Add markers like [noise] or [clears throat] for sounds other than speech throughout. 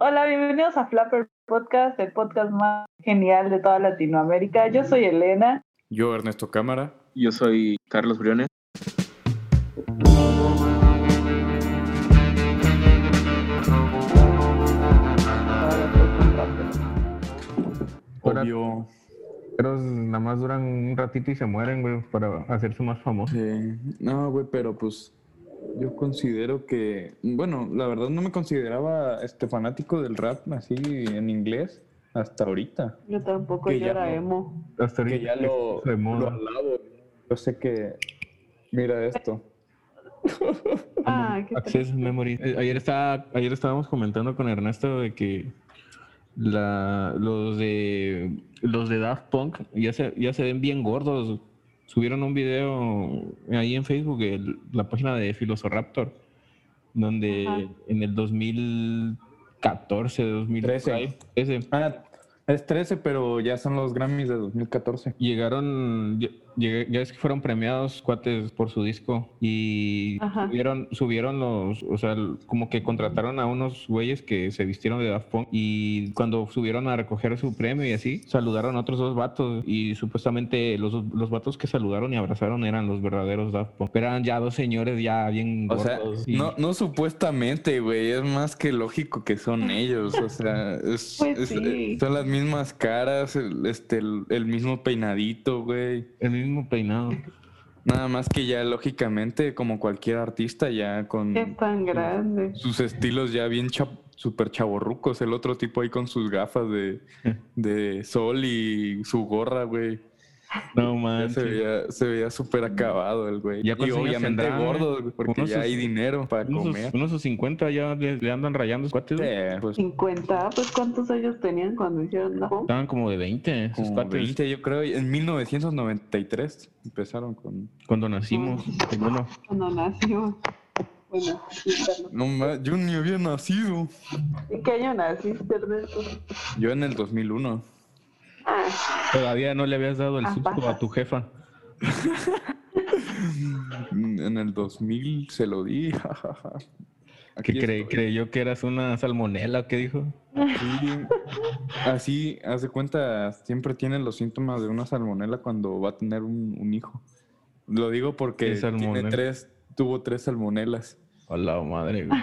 Hola, bienvenidos a Flapper Podcast, el podcast más genial de toda Latinoamérica. Yo soy Elena. Yo, Ernesto Cámara. Yo soy Carlos Briones. Obvio. Pero nada más duran un ratito y se mueren, güey, para hacerse más famosos. Sí. No, güey, pero pues yo considero que, bueno, la verdad no me consideraba este fanático del rap así en inglés hasta ahorita. Yo tampoco, Que yo ya era no. emo. Hasta Que ahorita ya lo, de lo alabo. Yo sé que, mira esto. Ah, qué Access Memory. Eh, Ayer, estaba, ayer estábamos comentando con Ernesto de que la, los de los de Daft Punk ya se, ya se ven bien gordos. Subieron un video ahí en Facebook, el- la página de Filosoraptor, donde Ajá. en el 2014, 2013, Ah, es 13, pero ya son los Grammys de 2014. Llegaron, ya, llegué- ya es que fueron premiados cuates por su disco y Ajá. subieron, subieron los, o sea, como que contrataron a unos güeyes que se vistieron de Daft Punk y cuando subieron a recoger su premio y así, saludaron a otros dos vatos y supuestamente los, los vatos que saludaron y abrazaron eran los verdaderos Daft Punk. Pero eran ya dos señores ya bien O sea, y- no, no supuestamente, güey, es más que lógico que son ellos, o sea, [laughs] es, Pues sí. son las mismas caras, el, este, el, el mismo peinadito, güey. El mismo peinado. Nada más que ya lógicamente, como cualquier artista, ya con Es tan grande. sus estilos ya bien cha super chaborrucos, el otro tipo ahí con sus gafas de, [laughs] de sol y su gorra, güey. No [laughs] Ya manches. se veía, se veía súper acabado el güey. ¿Ya Y obviamente tendrá, gordo, porque ya hay sus- dinero para Unos, sus- comer. unos sus 50 ya le, le andan rayando cuates. Eh, pues 50, pues ¿cuántos años tenían cuando hicieron la Estaban como de 20, esos como cuates. 20, yo creo. En 1993 empezaron con... Cuando nacimos. en uno. Cuando nació. Bueno. No, yo ni había nacido. ¿En qué año naciste, Ernesto? Yo en el 2001. Todavía no le habías dado el Ah, susto a tu jefa. En el 2000 se lo di. [laughs] jajaja. Que Aquí cre- estoy. creyó que eras una salmonela, ¿qué dijo? Sí. Así, hace cuenta, siempre tiene los síntomas de una salmonela cuando va a tener un, un hijo. Lo digo porque ¿Qué tiene salmonela? tres, tuvo tres salmonelas. A la madre, güey.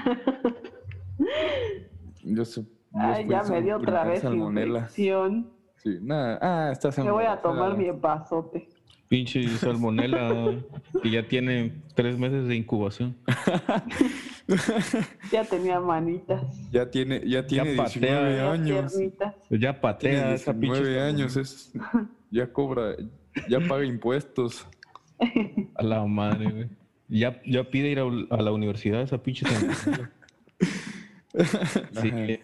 Yo sé. yo ay, ya me dio otra vez salmonela. infección. Sí, nada. Ah, estás Me voy a tomar mi vasote. Pinche salmonela [laughs] que ya tiene tres meses de incubación. [laughs] Ya tenía manitas. Ya tiene, ya tiene patea, 19 ya años. piernitas. Pues ya Tiene patea esa pinche 19 años, salmonela. es, ya cobra, ya paga impuestos. A la madre, güey. Ya, ya pide ir a, a la universidad esa pinche salmonela. [laughs] Sí.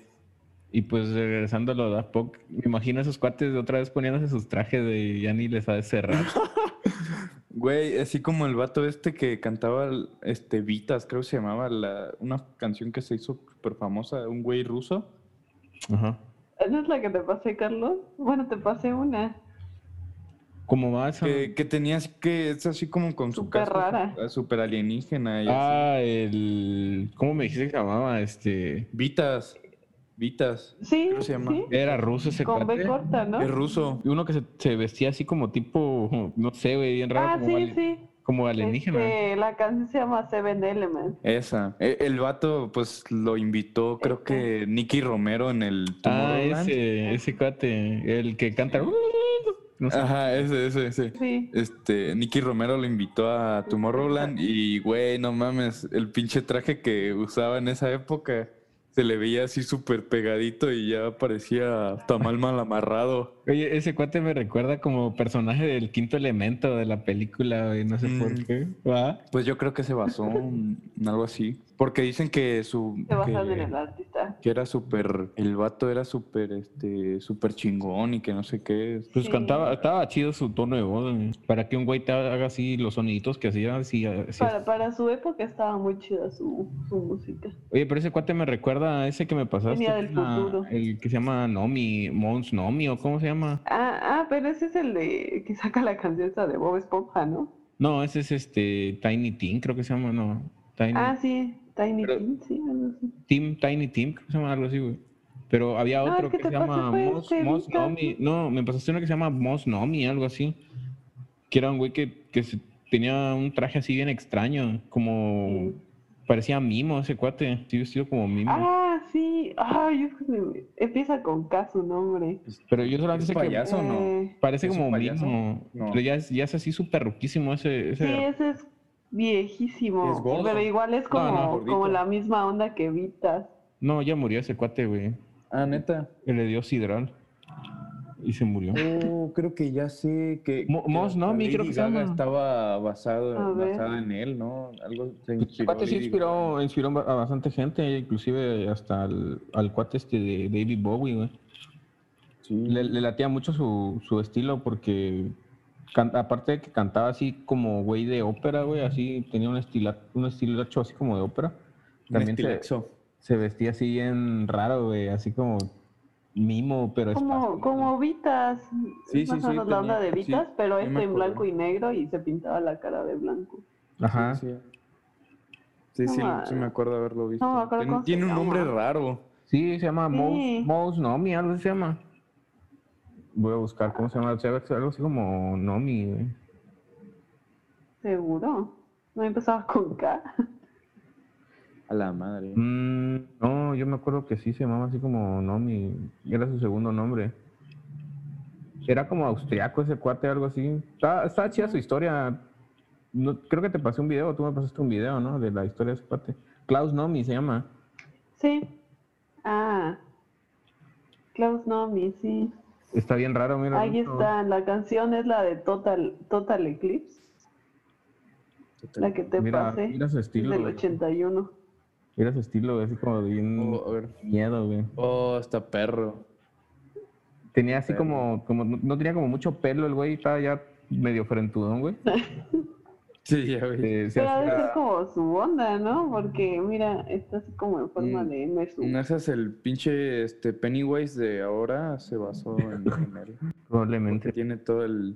Y pues regresando a lo de Daft Punk, me imagino esos cuates de otra vez poniéndose sus trajes de ya ni les ha de cerrar. [laughs] Güey, así como el vato este que cantaba este Vitas, creo que se llamaba la, una canción que se hizo súper famosa, un güey ruso. Ajá. ¿Esa es la que te pasé, Carlos? Bueno, te pasé una. ¿Cómo va esa? Que, que tenía así que es así como con su Súper casco rara. su- súper alienígena y así. Ah, el. ¿Cómo me dijiste que se llamaba? Este. Vitas, Vitas, Sí, creo que se llama. sí. Era ruso ese Con B cuate. corta, ¿no? Es ruso. Y Uno que se, se vestía así como tipo. No sé, güey, bien raro. Ah, como, sí, sí. como alienígena. Este, la canción se llama Seven Elements. Esa. E- El vato, pues lo invitó, creo que Nicky Romero en el Ah, ese, ese cuate. El que canta. No sé. Ajá, ese, ese, ese. Sí. Este, Nicky Romero lo invitó a Tomorrowland y, güey, no mames, el pinche traje que usaba en esa época se le veía así súper pegadito y ya parecía tamal mal amarrado. Oye, ese cuate me recuerda como personaje del quinto elemento de la película, güey. No sé por Mm. qué. ¿Va? Pues yo creo que se basó en algo así. Porque dicen que su... Se que- en el artista. que era súper, el vato era súper, este, súper chingón y que no sé qué. Pues Sí. cantaba, estaba chido su tono de voz, güey. Para que un güey te haga así los soniditos que hacía, así, así. Para, para su época estaba muy chida su, su música. Oye, pero ese cuate me recuerda a ese que me pasaste. Venía del a- futuro. El que se llama Nomi, Mons Nomi, o cómo se llama. Ah, ah, pero ese es el de que saca la canción esa de Bob Esponja, ¿no? No, ese es este Tiny Tim, creo que se llama, no. Tiny Ah, sí, Tiny Tim, sí, algo así. Tim, Tiny Tim, creo que se llama algo así, güey. Pero había otro que se llama Mos, Mos. Nomi. No, me pasaste uno que se llama Mos Nomi, algo así. Que era un güey que, que se- tenía un traje así bien extraño, como parecía mimo ese cuate, sí vestido como mimo. Ah, sí. Ay, es que me- empieza con K su nombre. Pero yo solamente ¿Es sé que payaso no? Eh, parece ¿Es un como payaso? mimo. No. Pero ya es, ya es así súper ruquísimo ese. ese Sí, ese es viejísimo. Es gordo. Pero igual es como, no, como la misma onda que Vitas. No, ya murió ese cuate, güey. Ah, neta. Que le dio sidral. Y se murió. Oh, creo que ya sé que. Mo- que Mos hasta Nomi, Lady creo que se Gaga llama. estaba basado, basada en él, ¿no? Algo se El inspiró. cuate sí inspiró, a bastante gente, inclusive hasta al, al cuate este de David Bowie, güey. Sí. Le, le latía mucho su, su estilo porque, can- aparte de que cantaba así como güey de ópera, güey, así tenía un estilo, un estilo hecho así como de ópera. Un También se, se vestía así bien raro, güey, así como mimo, pero Como, espástico. como Vitas. Sí, es sí, sí, la onda de Vitas, sí, pero me en blanco y negro y se pintaba la cara de blanco. Ajá. Sí, sí, sí, No, sí me acuerdo haberlo visto. no Ten- tiene un nombre raro. Sí, se llama Sí. Mouse, Mouse Nomi, algo se llama. Voy a buscar cómo se llama, se llama algo así como Nomi, güey. Seguro. No empezaba con K. [laughs] A la madre. Mm, no, yo me acuerdo que sí se llamaba así como Nomi, era su segundo nombre. Era como austriaco ese cuate, algo así. Estaba chida su historia. No, creo que te pasé un video, tú me pasaste un video, ¿no? De la historia de ese cuate. Klaus Nomi se llama. Sí. Ah. Klaus Nomi, sí. Está bien raro, mira. Ahí justo. está. La canción es la de Total, Total Eclipse. La que te Mira, pasé. mira su Es estilo. del güey. 81. Mira su estilo, güey, así como de bien Oh, miedo, güey. Oh, está perro. Tenía así Perro. como, como, no no tenía como mucho pelo el güey, estaba ya medio frentudón, güey. [laughs] Sí, ya ves. Eh, se Pero ha de ser como su onda, ¿no? Porque mira, está así como en forma Mm, de M. su- No, ese es el pinche este, Pennywise de ahora, se basó en, en él. [laughs] Porque probablemente. tiene todo el.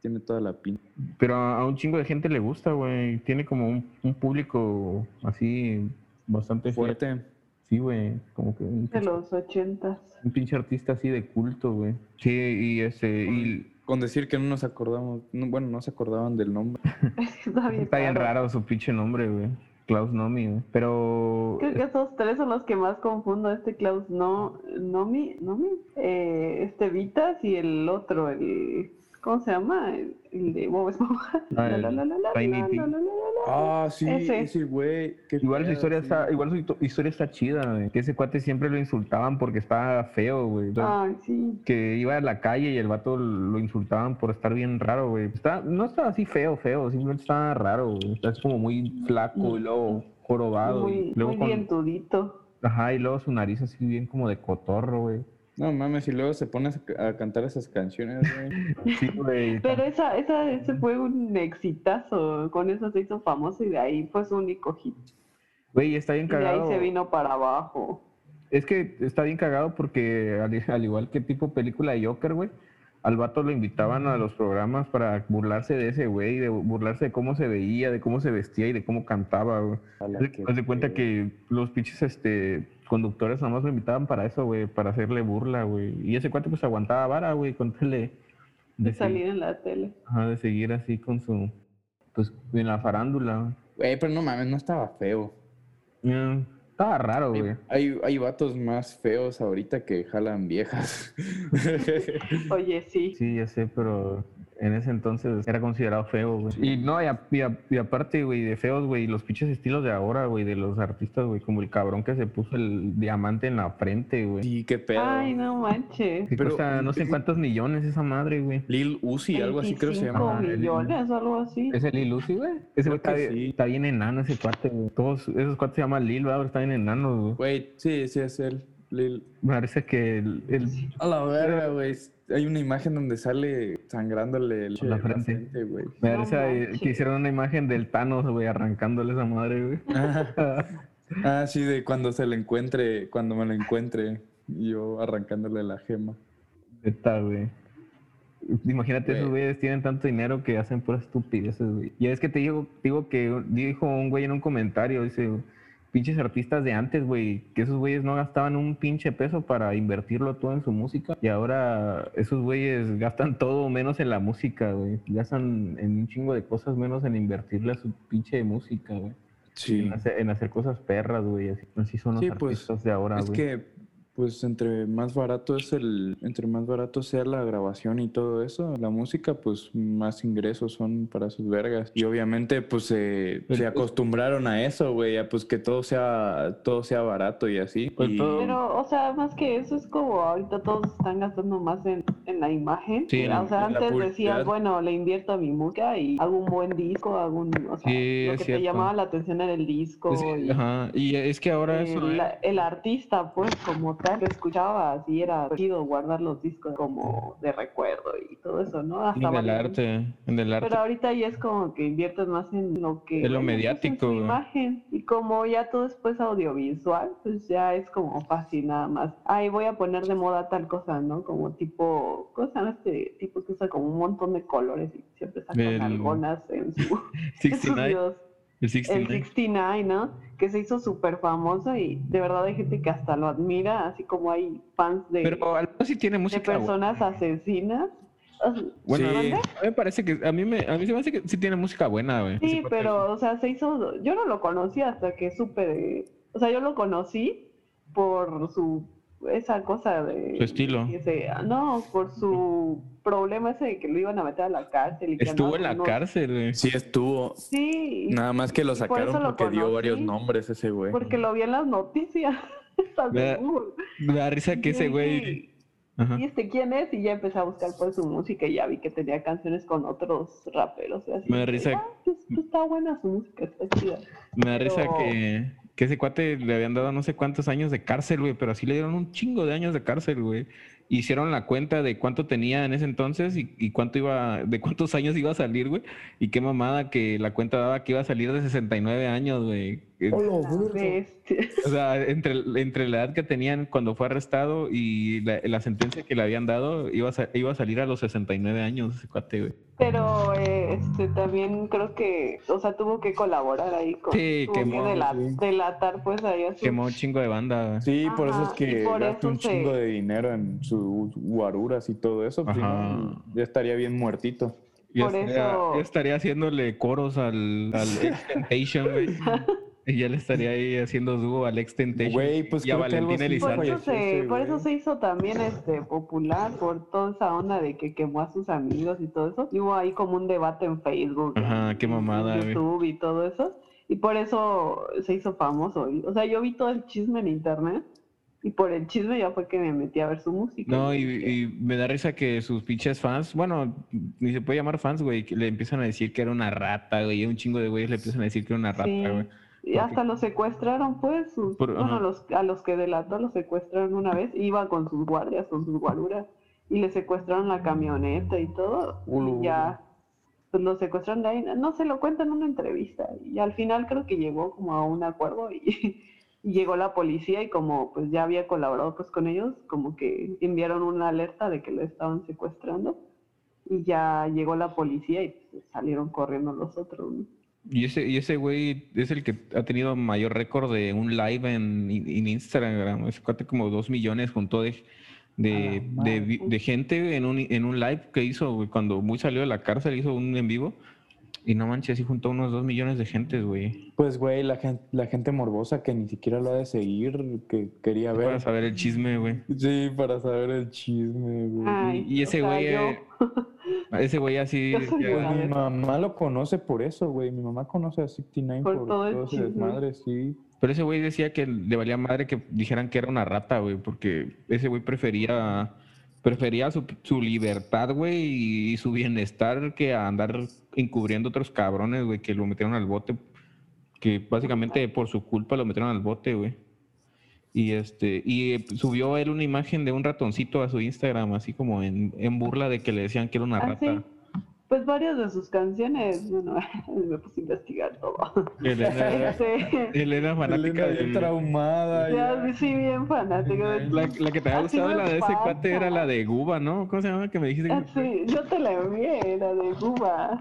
Tiene toda la pinta. Pero a a un chingo de gente le gusta, güey. Tiene como un, un público así bastante fiel. Fuerte. Sí, güey. Como que un de pinche, los ochentas. un pinche artista así de culto, güey. Sí, y ese. Y Con decir que no nos acordamos. no, bueno, no se acordaban del nombre. [laughs] está bien, está bien raro su pinche nombre, güey. Klaus Nomi, güey. Pero. Creo que esos tres son los que más confundo. Este Klaus no, Nomi, Nomi, eh, este Vitas y el otro, el ¿cómo se llama? El, el de Bob Esponja. [laughs] Ah. Ah, sí, Ese. ese güey. Igual su historia sí. está, igual su historia está chida, güey. Que ese cuate siempre lo insultaban porque estaba feo, güey. Ay, sí. que iba a la calle y el vato lo insultaban por estar bien raro, güey. Está, no estaba así feo, feo, simplemente estaba raro, güey. Está como muy flaco y luego jorobado. y Muy, luego muy con- dientudito. Ajá, y luego su nariz así bien como de cotorro, güey. No mames, y luego se pone a, cantar esas canciones, güey. Sí, güey. [laughs] Pero esa, esa, ese fue un exitazo. Con eso se hizo famoso y de ahí fue su único hit. Güey, está bien Y de ahí cagado. se vino para abajo. Es que está bien cagado porque al, al igual que tipo película de Joker, güey, al vato lo invitaban a los programas para burlarse de ese güey, de burlarse de cómo se veía, de cómo se vestía y de cómo cantaba, güey. Haz de- cuenta que los pinches este, conductores nada más lo invitaban para eso, güey, para hacerle burla, güey. Y ese cuate pues aguantaba vara, güey, con tele. De De, salir seguir, en la tele. ajá, de seguir así con su, pues en la farándula. güey. Güey, pero no mames, no estaba feo. Mm, estaba raro, güey. Hay, hay, hay vatos más feos ahorita que jalan viejas. Oye, sí. Sí, ya sé, pero en ese entonces era considerado feo, güey. Y no, y, a- y a- y aparte, güey, de feos, güey, los pinches estilos de ahora, güey, de los artistas, güey, como el cabrón que se puso el diamante en la frente, güey. Sí, qué pedo. Ay, no manches. Que pero- cuesta no sé cuántos millones esa madre, güey. Lil Uzi, algo así creo que se 25 llama. Millones algo así. ¿Es el Lil Uzi, güey? Ese güey está, bien- sí. está bien enano ese cuate, güey. Todos esos cuates se llaman Lil, güey, están bien enanos, güey. Güey, sí, sí es él. Lil. Parece que el, el- A la verga, güey. Hay una imagen donde sale sangrándole el- La frente. güey. me parece que hicieron una imagen del Thanos, güey, arrancándole esa madre, güey. [laughs] Ah, sí, de cuando se le encuentre, cuando me lo encuentre, yo arrancándole la gema. Neta, güey. Imagínate, esos Güey. güeyes tienen tanto dinero que hacen puras estupideces, güey. Y es que te digo, digo que dijo un güey en un comentario, dice, pinches artistas de antes, güey, que esos güeyes no gastaban un pinche peso para invertirlo todo en su música y ahora esos güeyes gastan [laughs] todo menos en la música, güey. Gastan en un chingo de cosas menos en invertirle a su pinche música, güey. Sí. En hacer, en hacer cosas perras, güey. Así, así son los Sí, pues, artistas de ahora, Es güey. que, pues, entre más barato es el, entre más barato sea la grabación y todo eso, la música, pues, más ingresos son para sus vergas. Y obviamente, pues, se- Pero se acostumbraron a eso, güey, a pues que todo sea, todo sea barato y así. Pues y- todo- Pero, o sea, más que eso es como ahorita todos están gastando más en, en la imagen. Sí, en- o sea, antes decías, bueno, le invierto a mi música y hago un buen disco, hago un, o sea, Sí, lo que cierto. te llamaba la atención era el disco Es- y ajá, y es que ahora eso... el, el artista, pues, como tal, que escuchabas y era chido guardar los discos como de recuerdo y todo eso, ¿no? En Hasta el varios- arte, en el arte. Pero ahorita ya es como que inviertes más en lo que... En lo mediático, en su imagen. Y como ya todo es pues audiovisual, pues ya es como fácil nada más. Ay, voy a poner de moda tal cosa, ¿no? Como tipo... ¿Cómo se llama este tipo que usa como un montón de colores y siempre saca El- algonas en, su, [laughs] [laughs] en sus 69? El El 69. 69, ¿no? Que se hizo súper famoso y de verdad hay gente que hasta lo admira, así como hay fans de, Pero al menos sí tiene de música. buena. personas asesinas. Bueno, Sí. a mí me parece que a mí me a mí se me hace que sí tiene música buena, güey. Sí, pero, o sea, se hizo, yo no lo conocí hasta que supe de, o sea, yo lo conocí por su, esa cosa de... Su estilo. no, por su problema ese de que lo iban a meter a la cárcel. Y estuvo en la cárcel, güey. Sí estuvo. Sí. Nada más que lo por sacaron lo porque dio varios nombres ese güey. Porque lo vi en las noticias. ¿Estás Vea, seguro? Me da risa que ese güey. Ajá. ¿Y este quién es? Y ya empecé a buscar por su música y ya vi que tenía canciones con otros raperos. y así Me da risa- "Ah, pues, pues, está buena su música, está chida. Me da risa pero- que, que ese cuate le habían dado no sé cuántos años de cárcel, güey, pero así le dieron un chingo de años de cárcel, güey. Hicieron la cuenta de cuánto tenía en ese entonces y, y cuánto iba, de cuántos años iba a salir, güey. Y qué mamada que la cuenta daba que iba a salir de 69 años, güey. O sea, entre, entre la edad que tenían cuando fue arrestado y la, la sentencia que le habían dado, iba a, iba a salir a los 69 años ese cuate, güey. Pero eh, este también creo que, o sea, tuvo que colaborar ahí con, Sí, tuvo que quemó, dela- sí. delatar pues ahí a sus- Quemó un chingo de banda, güey. Sí, por eso es Ajá, que por gasta un se- chingo de dinero en sus guaruras y todo eso. pues, Ajá. no, ya estaría bien muertito. Yo Por estaría, eso- yo estaría haciéndole coros al, al [laughs] Extentation, güey. [laughs] Y ya le estaría ahí haciendo dúo al Extentation. Güey, pues y a Por Elizalde. eso, se, por eso se hizo también este popular, por toda esa onda de que quemó a sus amigos y todo eso. Y hubo ahí como un debate en Facebook, Ajá, qué mamada, en güey. YouTube y todo eso. Y por eso se hizo famoso. O sea, yo vi todo el chisme en internet y por el chisme ya fue que me metí a ver su música. No, y, me da risa que sus pinches fans, bueno, ni se puede llamar fans, güey, que le empiezan a decir que era una rata, güey. y Un chingo de güeyes le empiezan a decir que era una rata, Sí. güey. Y hasta los secuestraron, pues. sus- Por- bueno, los, a los que delató los secuestraron una vez. Iba con sus guardias, con sus guaruras. Y le secuestraron la camioneta y todo. Y ya, pues lo secuestraron de ahí. No se lo cuenta en una entrevista. Y al final creo que llegó como a un acuerdo y, [laughs] y llegó la policía. Y como pues ya había colaborado pues con ellos, como que enviaron una alerta de que lo estaban secuestrando. Y ya llegó la policía y pues, salieron corriendo los otros. ¿no? Y ese, y ese güey es el que ha tenido mayor récord de un live en, en Instagram. Cuate como dos millones juntó de, de, de, de gente en un, en un live que hizo, cuando muy salió de la cárcel, hizo un en vivo. Y no manches, sí juntó unos dos millones de gentes, güey. Pues, güey, la gente, la gente morbosa que ni siquiera lo ha de seguir, que quería Para ver. saber el chisme, güey. Sí, para saber el chisme, güey. Ay, y ese güey, yo- eh, Ese güey así. [laughs] Pues mi ver. mamá lo conoce por eso, güey. Mi mamá conoce a 69 Por por, todo el todo ese chisme. desmadre, sí. Pero ese güey decía que le valía madre que dijeran que era una rata, güey, porque ese güey prefería prefería su, su libertad, güey, y su bienestar que a andar encubriendo otros cabrones, güey, que lo metieron al bote, que básicamente por su culpa lo metieron al bote, güey. Y este, y eh, subió él una imagen de un ratoncito a su Instagram, así como en, en burla de que le decían que era una Ah, rata. sí. Pues varias de sus canciones, bueno, [laughs] me puse a investigar todo. Él era, Este, él era fanática Elena bien del- traumada. ya, ya. sí, bien fanático. de- La, la que te había gustado, la de ese cuate, era la de Guba, ¿no? ¿Cómo se llama? Que me dijiste que... Ah, sí, yo te la envié, la de Cuba.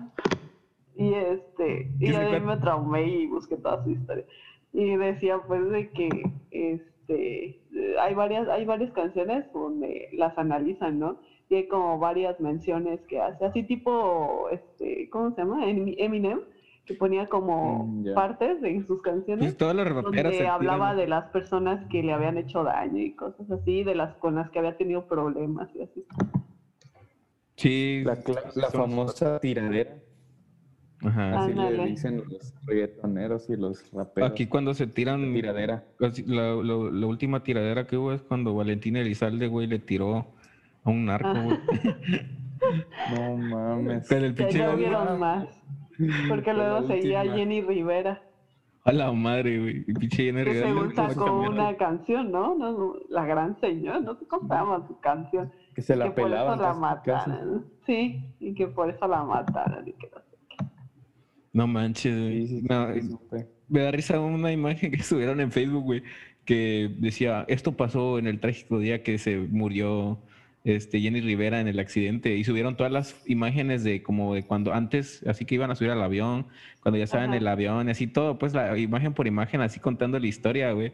Y este, y ¿Qué se ahí cuenta? me traumé y busqué toda su historia. y decía pues de que este hay varias hay varias canciones donde las analizan, ¿no? Y hay como varias menciones que hace, así tipo este, ¿cómo se llama? Em- Eminem que ponía como Mm, partes de sus canciones Pues todas las raperas donde se hablaba de las personas que le habían hecho daño y cosas así, de las con las que había tenido problemas y así. Sí, La, famosa tiradera. Ajá. Así le dicen los reggaetoneros y los raperos. Aquí cuando se tiran tiradera. La, la- la última tiradera que hubo es cuando Valentín Elizalde, güey, le tiró a un narco, Ah. güey. [laughs] No mames. Pero el pinche ya vieron más. Porque luego seguía. Jenny Rivera, A la madre, güey. El pinche Jenny que Rivera según sacó una canción, ¿no? No, no, La gran señora, no sé cómo se llama su canción. Que se la que por pelaban. eso la mataron. Sí, y que por eso la mataron. Y que no sé qué. No manches, güey. Sí, sí, No, sí, supe. me da risa una imagen que [laughs] subieron en Facebook, güey, que decía, esto pasó en el trágico día que se murió este, Jenny Rivera en el accidente y subieron todas las imágenes de como de cuando antes, así que iban a subir al avión, cuando ya estaban en el avión, y así todo, pues la imagen por imagen, así contando la historia, güey.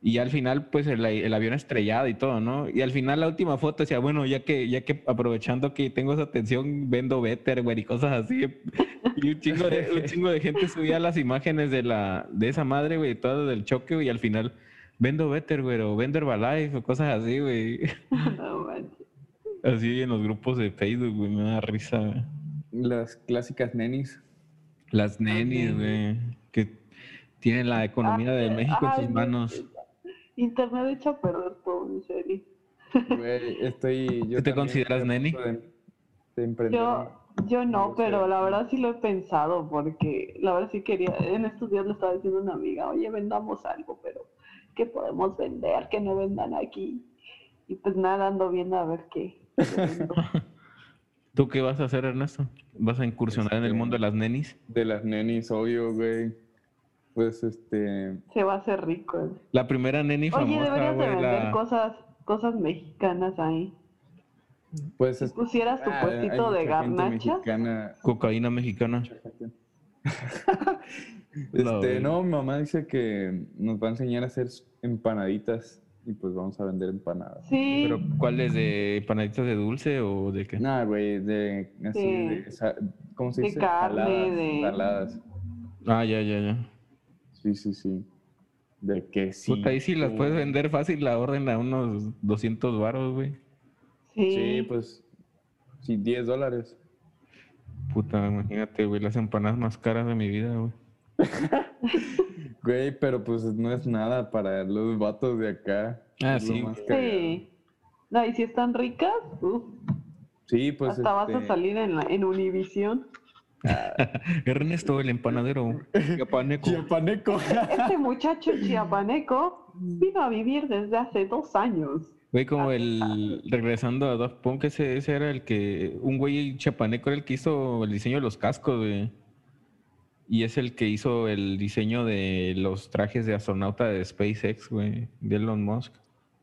Y al final, pues el, el avión estrellado y todo, ¿no? Y al final la última foto decía, bueno, ya que, ya que aprovechando que tengo esa atención, vendo Better, güey, y cosas así. Y un chingo de, un [laughs] chingo de gente subía las imágenes de la, de esa madre, güey, todo del choque, güey, y al final, vendo Better, güey, o vendo Herbalife, o cosas así, güey. [laughs] No manches. Así en los grupos de Facebook, güey, me da risa, güey. Las clásicas nenis. Las nenis, güey, que tienen la economía de Ay, México en sus no, manos. Internet echa a perder todo, en serio. Güey, estoy. [laughs] Yo ¿Tú te consideras neni? De, de Yo, yo no, pero la verdad sí lo he pensado, porque la verdad sí quería, en estos días le estaba diciendo a una amiga, oye, vendamos algo, pero ¿qué podemos vender? Que no vendan aquí. Y pues nada, ando viendo a ver qué. [laughs] ¿Tú qué vas a hacer, Ernesto? ¿Vas a incursionar en el Este, mundo de las nenis? de las nenis, obvio, güey. Pues este. Se va a hacer rico. eh. La primera neni Oye, famosa, deberías de güey, vender la... cosas, cosas mexicanas ahí. Pues Si es- pusieras tu ah, puestito hay de garnacha, mexicana. cocaína mexicana. [laughs] [laughs] Este, no, mi mamá dice que nos va a enseñar a hacer empanaditas y pues vamos a vender empanadas. sí, ¿Pero cuáles? ¿De panaditas de dulce o de qué? Nada, güey, de así, Sí. de, ¿cómo se De dice? carne, de- saladas. Ah, ya, ya, ya. Sí, sí, sí. De que sí. Puta, ahí sí las puedes vender fácil la orden a unos 200 varos, güey. sí, Sí, pues, sí, 10 dólares. Puta, imagínate, güey, las empanadas más caras de mi vida, güey. [laughs] Güey, pero pues no es nada para los vatos de acá. Ah, sí, sí. No, y si están ricas, uf, Sí, pues. hasta vas a este, salir en, la, en Univisión. [laughs] Ernesto, el empanadero. Chapaneco. Chiapaneco. Este [laughs] muchacho chiapaneco vino a vivir desde hace dos años. Güey, como el. Regresando a Daft Punk, ese, ese era el que. Un güey chapaneco era el que hizo el diseño de los cascos, güey. Y es el que hizo el diseño de los trajes de astronauta de SpaceX, güey. De Elon Musk.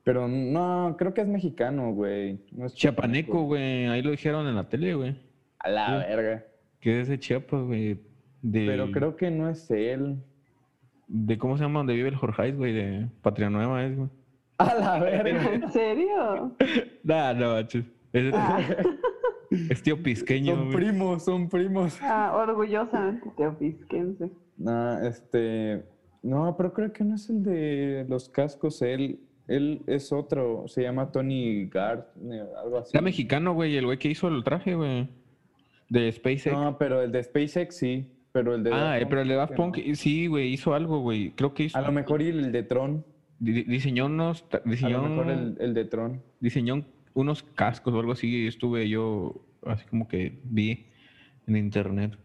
Pero no, creo que es mexicano, güey. No es Chapaneco, güey. Ahí lo dijeron en la tele, güey. A la Sí. verga. Que es de Chiapas, güey. De, Pero creo que no es él. de. ¿Cómo se llama? Donde vive el Jorge, güey. De Patria Nueva, es, güey. A la verga. ¿En serio? [laughs] Nah, no. Es, Ah, [laughs] es tío pisqueño, Son güey. primos, son primos. ah, orgullosamente teofisquense. No, este. No, pero creo que no es el de los cascos. Él, él es otro. Se llama Tony Gard, algo así. Era mexicano, güey. El güey que hizo el traje, güey. De SpaceX. No, pero el de SpaceX sí. Pero el de. ah, Daft eh, Punk pero el de Daft Punk, no. sí, güey, hizo algo, güey. Creo que hizo. A lo mejor y el de Tron. di- diseñó unos. tra- A Diseñó, lo mejor el, el de Tron. diseñó unos cascos o algo así. Estuve yo, así como que vi en internet.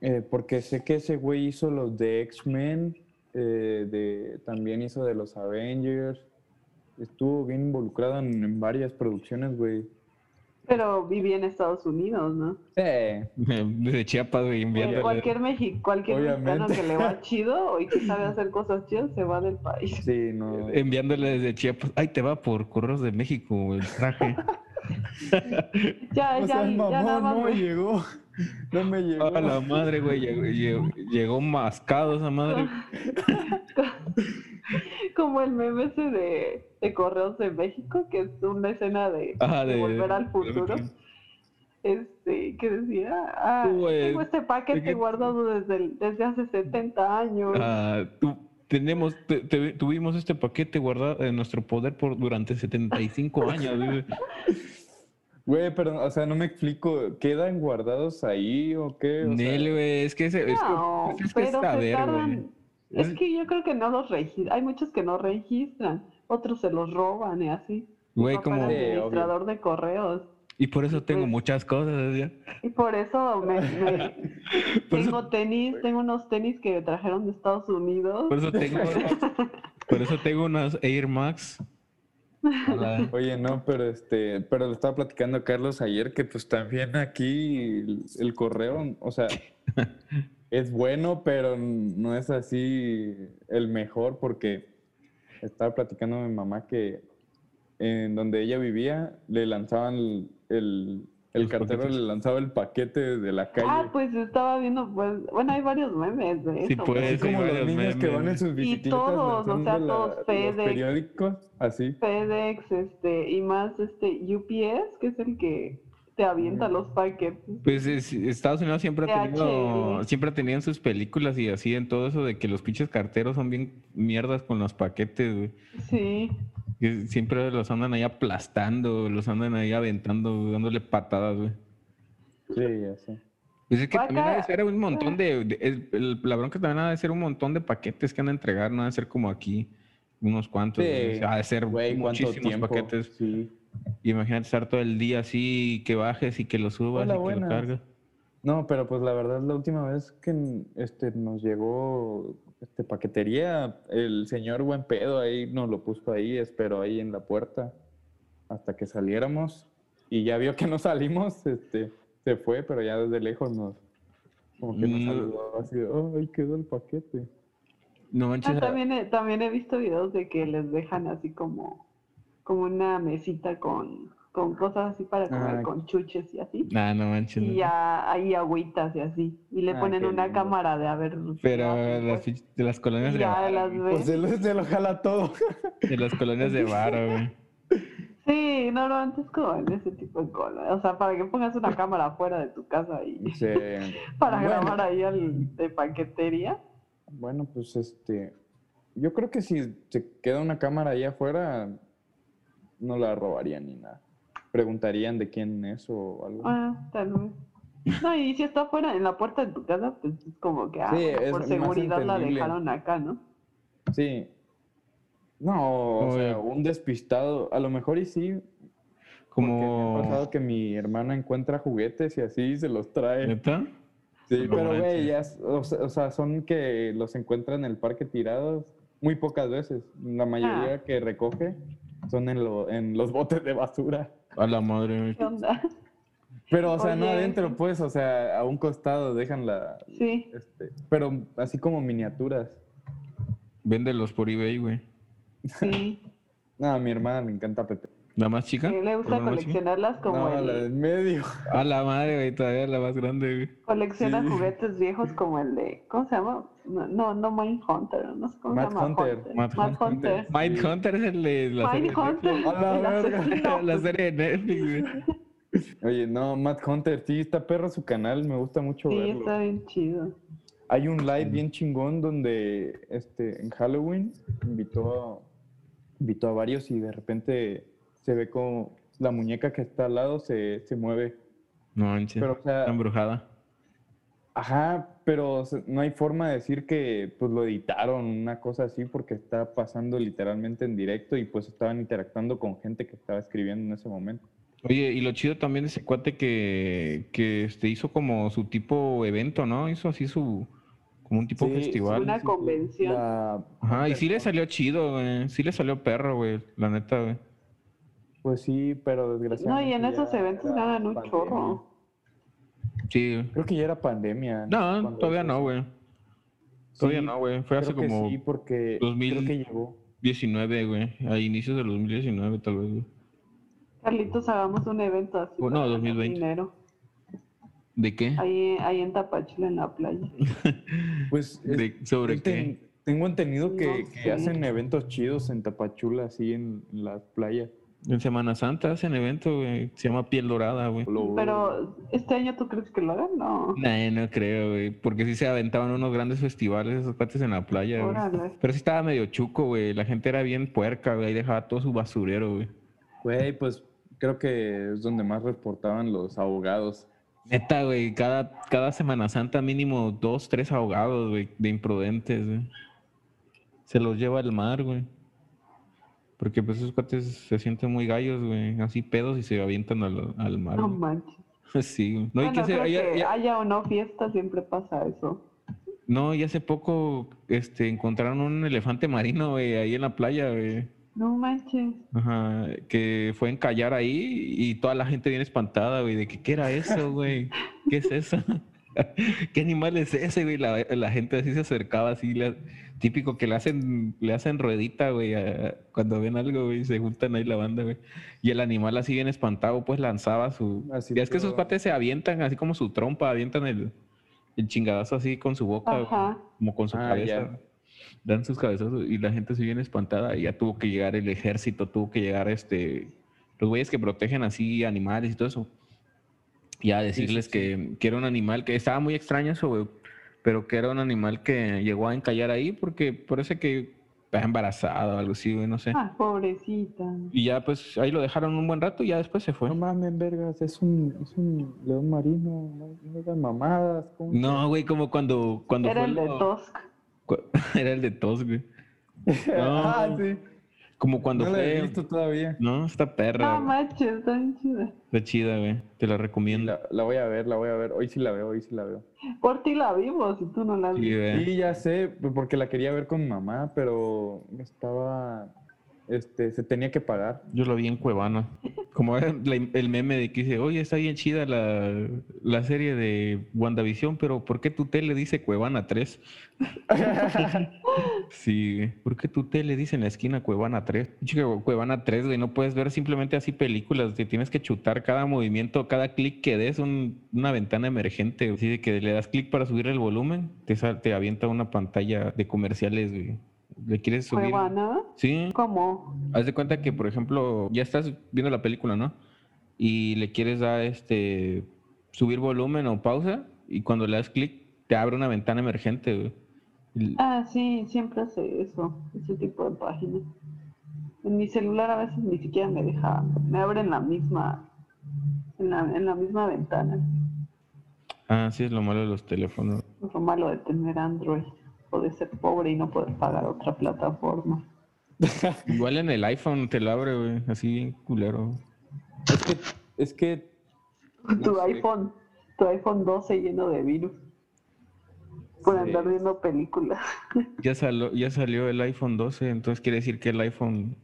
Eh, porque sé que ese güey hizo los de X-Men. eh, también hizo de los Avengers. Estuvo bien involucrado en, en varias producciones, güey. Pero viví en Estados Unidos, ¿no? Sí. Desde Chiapas, güey, enviándole. Cualquier, mexi cualquier mexicano que le va [laughs] chido y que sabe hacer cosas chidas se va del país. Sí, no. Enviándole desde Chiapas. Ay, te va por Correos de México el traje. [laughs] Ya, O ya, sea, ya nada mamón más no me- llegó. No me [laughs] llegó. A la madre, güey. Llegó, llegó- llegó mascado esa madre. [laughs] Como el meme ese de, de Correos de México, que es una escena de, Ajá, de de- Volver al Futuro. Este, que decía, ah, tengo este paquete ¿de qué- guardado desde, el- desde hace 70 años. Ah, tu- tenemos, te- te- tuvimos este paquete guardado en nuestro poder por durante 75 [laughs] años. güey. Pero, o sea, no me explico. ¿Quedan guardados ahí o qué? O sea, Nel, güey, es que ese- es, que- no, es que es pero saber, tardan. Es Es- que yo creo que no los registran. Hay muchos que no registran, otros se los roban y así. Güey, como- obvio. administrador de correos. Y por eso tengo Pues- muchas cosas. ¿ya? Y por eso me, me- [laughs] Por eso- tengo tenis, tengo unos tenis que trajeron de Estados Unidos. Por eso tengo, [laughs] por eso tengo unas Air Max. Hola. Oye, no, pero este, pero le estaba platicando a Carlos ayer que pues también aquí el, el correo, o sea, [laughs] es bueno, pero no es así el mejor porque estaba platicando a mi mamá que en donde ella vivía le lanzaban el, el, cartero paquetes. le lanzaba el paquete de la calle. Ah, pues estaba viendo, pues, bueno, hay varios memes de Sí, eso. pues. Así hay como los niños que van en sus Y bicicletas todos, o sea, la- todos los FedEx. periódicos, así. FedEx, este, y más este UPS, que es el que te avienta los paquetes. Pues es- Estados Unidos siempre ha tenido, siempre ha tenido en sus películas y así en todo eso de que los pinches carteros son bien mierdas con los paquetes, güey. Sí. Que siempre los andan ahí aplastando, los andan ahí aventando, dándole patadas, güey. Sí, ya sé. Pues es que Acá- también ha de ser un montón de, de- el- el- la bronca también ha de ser un montón de paquetes que han de entregar, no ha de ser como aquí unos cuantos, Sí. güey. O sea, ha de ser Güey, ¿cuánto muchísimos paquetes. Sí. Y imagínate estar todo el día así, que bajes y que lo subas Hola, y que buenas. lo cargas. No, pero pues la verdad la última vez que este, nos llegó este, paquetería, el señor buen pedo ahí nos lo puso ahí, esperó ahí en la puerta hasta que saliéramos y ya vio que no salimos, este, se fue, pero ya desde lejos nos, como que nos Mm. saludó así, de, oh, ahí quedó el paquete. No manches, Ah, también, he, también he visto videos de que les dejan así como, como una mesita con, con cosas así para comer, Ah. con chuches y así. nah, no manches. Y no. ya hay agüitas y así. Y le Ah, ponen una lindo. cámara de a ver. Pero ah, las, [laughs] de las colonias de varo, las. Pues se lo, se lo jala todo. de las colonias de varo, güey. Sí, normalmente es como en ese tipo de cosas. O sea, para que pongas una cámara afuera de tu casa y Sí. [laughs] para Bueno. grabar ahí al de paquetería. Bueno, pues este, yo creo que si se queda una cámara ahí afuera, no la robarían ni nada. Preguntarían de quién es o algo. Ah, tal vez. No, y si está afuera en la puerta de tu casa, pues es como que ah, Sí, bueno, es por seguridad la dejaron acá, ¿no? Sí. No, o Oye. sea, un despistado, a lo mejor y sí, porque me ha Como... pasado que mi hermana encuentra juguetes y así se los trae. ¿Neta? Sí, No pero güey, ya, es- o sea, o sea, son que los encuentra en el parque tirados muy pocas veces. La mayoría Ah. que recoge son en, lo- en los botes de basura. A la madre, güey. ¿Qué onda? Pero, o sea, no adentro, pues, o sea, a un costado dejan la... Sí. Este, pero así como miniaturas. Véndelos por eBay, güey. Sí. [laughs] No, a mi hermana le encanta Pepe. ¿La más chica? le gusta coleccionarlas como no, el... la del medio. A la madre, güey, todavía la más grande, güey. Colecciona Sí. juguetes viejos como el de... ¿Cómo se llama? No, no, no Mindhunter, no sé cómo Mad se llama. Hunter. Mad Mad Hunter. Hunter. Mind Hunter es el de la serie de Mindhunter. A la [laughs] verga. [laughs] serie de Netflix, güey. Oye, no, Matt Hunter, sí, está perro su canal, me gusta mucho Sí, verlo. está bien chido. Hay un live bien chingón donde este, en Halloween invitó a, invitó a varios y de repente se ve como la muñeca que está al lado se, se mueve. No manches. Pero, o sea, Está embrujada. Ajá, pero o sea, no hay forma de decir que pues lo editaron, una cosa así, porque está pasando literalmente en directo y pues estaban interactuando con gente que estaba escribiendo en ese momento. Oye, y lo chido también de ese cuate que, que este, hizo como su tipo evento, ¿no? Hizo así su, como un tipo Sí, festival. Una convención. La- Ajá, y sí le salió chido, güey. Sí le salió perro, güey. La neta, güey. Pues sí, pero No, desgraciadamente. y en esos eventos ganan un pandemia. chorro. Sí. Creo que ya era pandemia. No, todavía eso no, güey. Todavía Sí, no, güey. Fue hace como Sí, porque 2000. creo que llegó. 19, güey. A inicios del 2019, tal vez, güey. Carlitos, hagamos un evento así. Oh, no, para ganar 2020. Dinero. ¿De qué? Ahí, ahí en Tapachula, en la playa. [laughs] Pues es- ¿De- ¿Sobre ten- qué? Tengo entendido que, No que hacen eventos chidos en Tapachula, así en, en las playas. En Semana Santa hacen evento, güey. Se llama Piel Dorada, güey. Pero, ¿este año tú crees que lo hagan? No. Nah, no creo, güey. Porque sí se aventaban unos grandes festivales esos cuates en la playa, güey. Pero sí estaba medio chuco, güey. La gente era bien puerca, güey. Ahí dejaba todo su basurero, güey. Güey, pues creo que es donde más reportaban los abogados. Neta, güey. Cada, cada Semana Santa mínimo dos, tres ahogados, güey. De imprudentes, güey. Se los lleva al mar, güey. Porque pues esos cuates se sienten muy gallos, güey. Así pedos y se avientan al, al mar. No manches. [laughs] Sí. No, y bueno, que hace- creo ya- que ya- haya o no fiesta, siempre pasa eso. no, y hace poco este, encontraron un elefante marino, güey, ahí en la playa, güey. No manches. Ajá, que fue a encallar ahí y toda la gente bien espantada, güey, de que qué era eso, [laughs] güey. ¿Qué es eso? [laughs] ¿Qué animal es ese, güey? La, la gente así se acercaba, así, la- típico que le hacen, le hacen ruedita, güey, a- cuando ven algo, güey, se juntan ahí la banda, güey. Y el animal así bien espantado, pues lanzaba su... Así ya es que esos cuates se avientan, así como su trompa, avientan el, el chingadazo así con su boca, Ajá. como con su Ah, cabeza. ya. Dan sus cabezazos y la gente se viene espantada y ya tuvo que llegar el ejército, tuvo que llegar este los güeyes que protegen así animales y todo eso. Ya decirles sí, Que, que era un animal que estaba muy extraño eso, güey, pero que era un animal que llegó a encallar ahí porque parece que estaba embarazada o algo así, güey, no sé. Ah, pobrecita. Y ya pues ahí lo dejaron un buen rato y ya después se fue. No mames, vergas, es un, es un león marino, no, digan mamadas. ¿cómo que- No, güey, como cuando cuando Era fue el de lo- Tusk. cu- [laughs] era el de tos, güey. [laughs] No. ah, sí. Como cuando no la he fue visto todavía. No, esta perra. No manches, está bien chida. Está chida, güey. Te la recomiendo. La, la voy a ver, la voy a ver. Hoy sí la veo, hoy sí la veo. Por ti la vimos y tú no la Sí, viste. Sí, ya sé, porque la quería ver con mi mamá, pero estaba, este, se tenía que pagar. Yo lo vi en Cuevana. Como la- el meme de que dice, oye, está bien chida la, la serie de WandaVision, pero ¿por qué tu tele dice Cuevana 3? [laughs] sí, güey. ¿por qué tu tele dice en la esquina Cuevana 3? Pinche Cuevana 3, güey, no puedes ver simplemente así películas, te tienes que chutar cada movimiento, cada clic que des, un- una ventana emergente. Así de que le das clic para subir el volumen, te, sal- te avienta una pantalla de comerciales, güey. Le quieres subir. Cuevana. Sí. ¿Cómo? Haz de cuenta que, por ejemplo, ya estás viendo la película, ¿no? Y le quieres dar este subir volumen o pausa y cuando le das clic te abre una ventana emergente, güey. Ah, sí, siempre hace eso, ese tipo de páginas. En mi celular a veces ni siquiera me deja, me abre en la misma, en la, en la misma ventana. Ah, sí, es lo malo de los teléfonos. Es lo malo de tener Android o de ser pobre y no poder pagar otra plataforma. [laughs] Igual en el iPhone te lo abre, güey, así bien culero. Es que, es que, tu sé. iPhone, tu iPhone 12 lleno de virus por andar viendo películas. [laughs] Ya salió, ya salió el iPhone 12, entonces quiere decir que el iPhone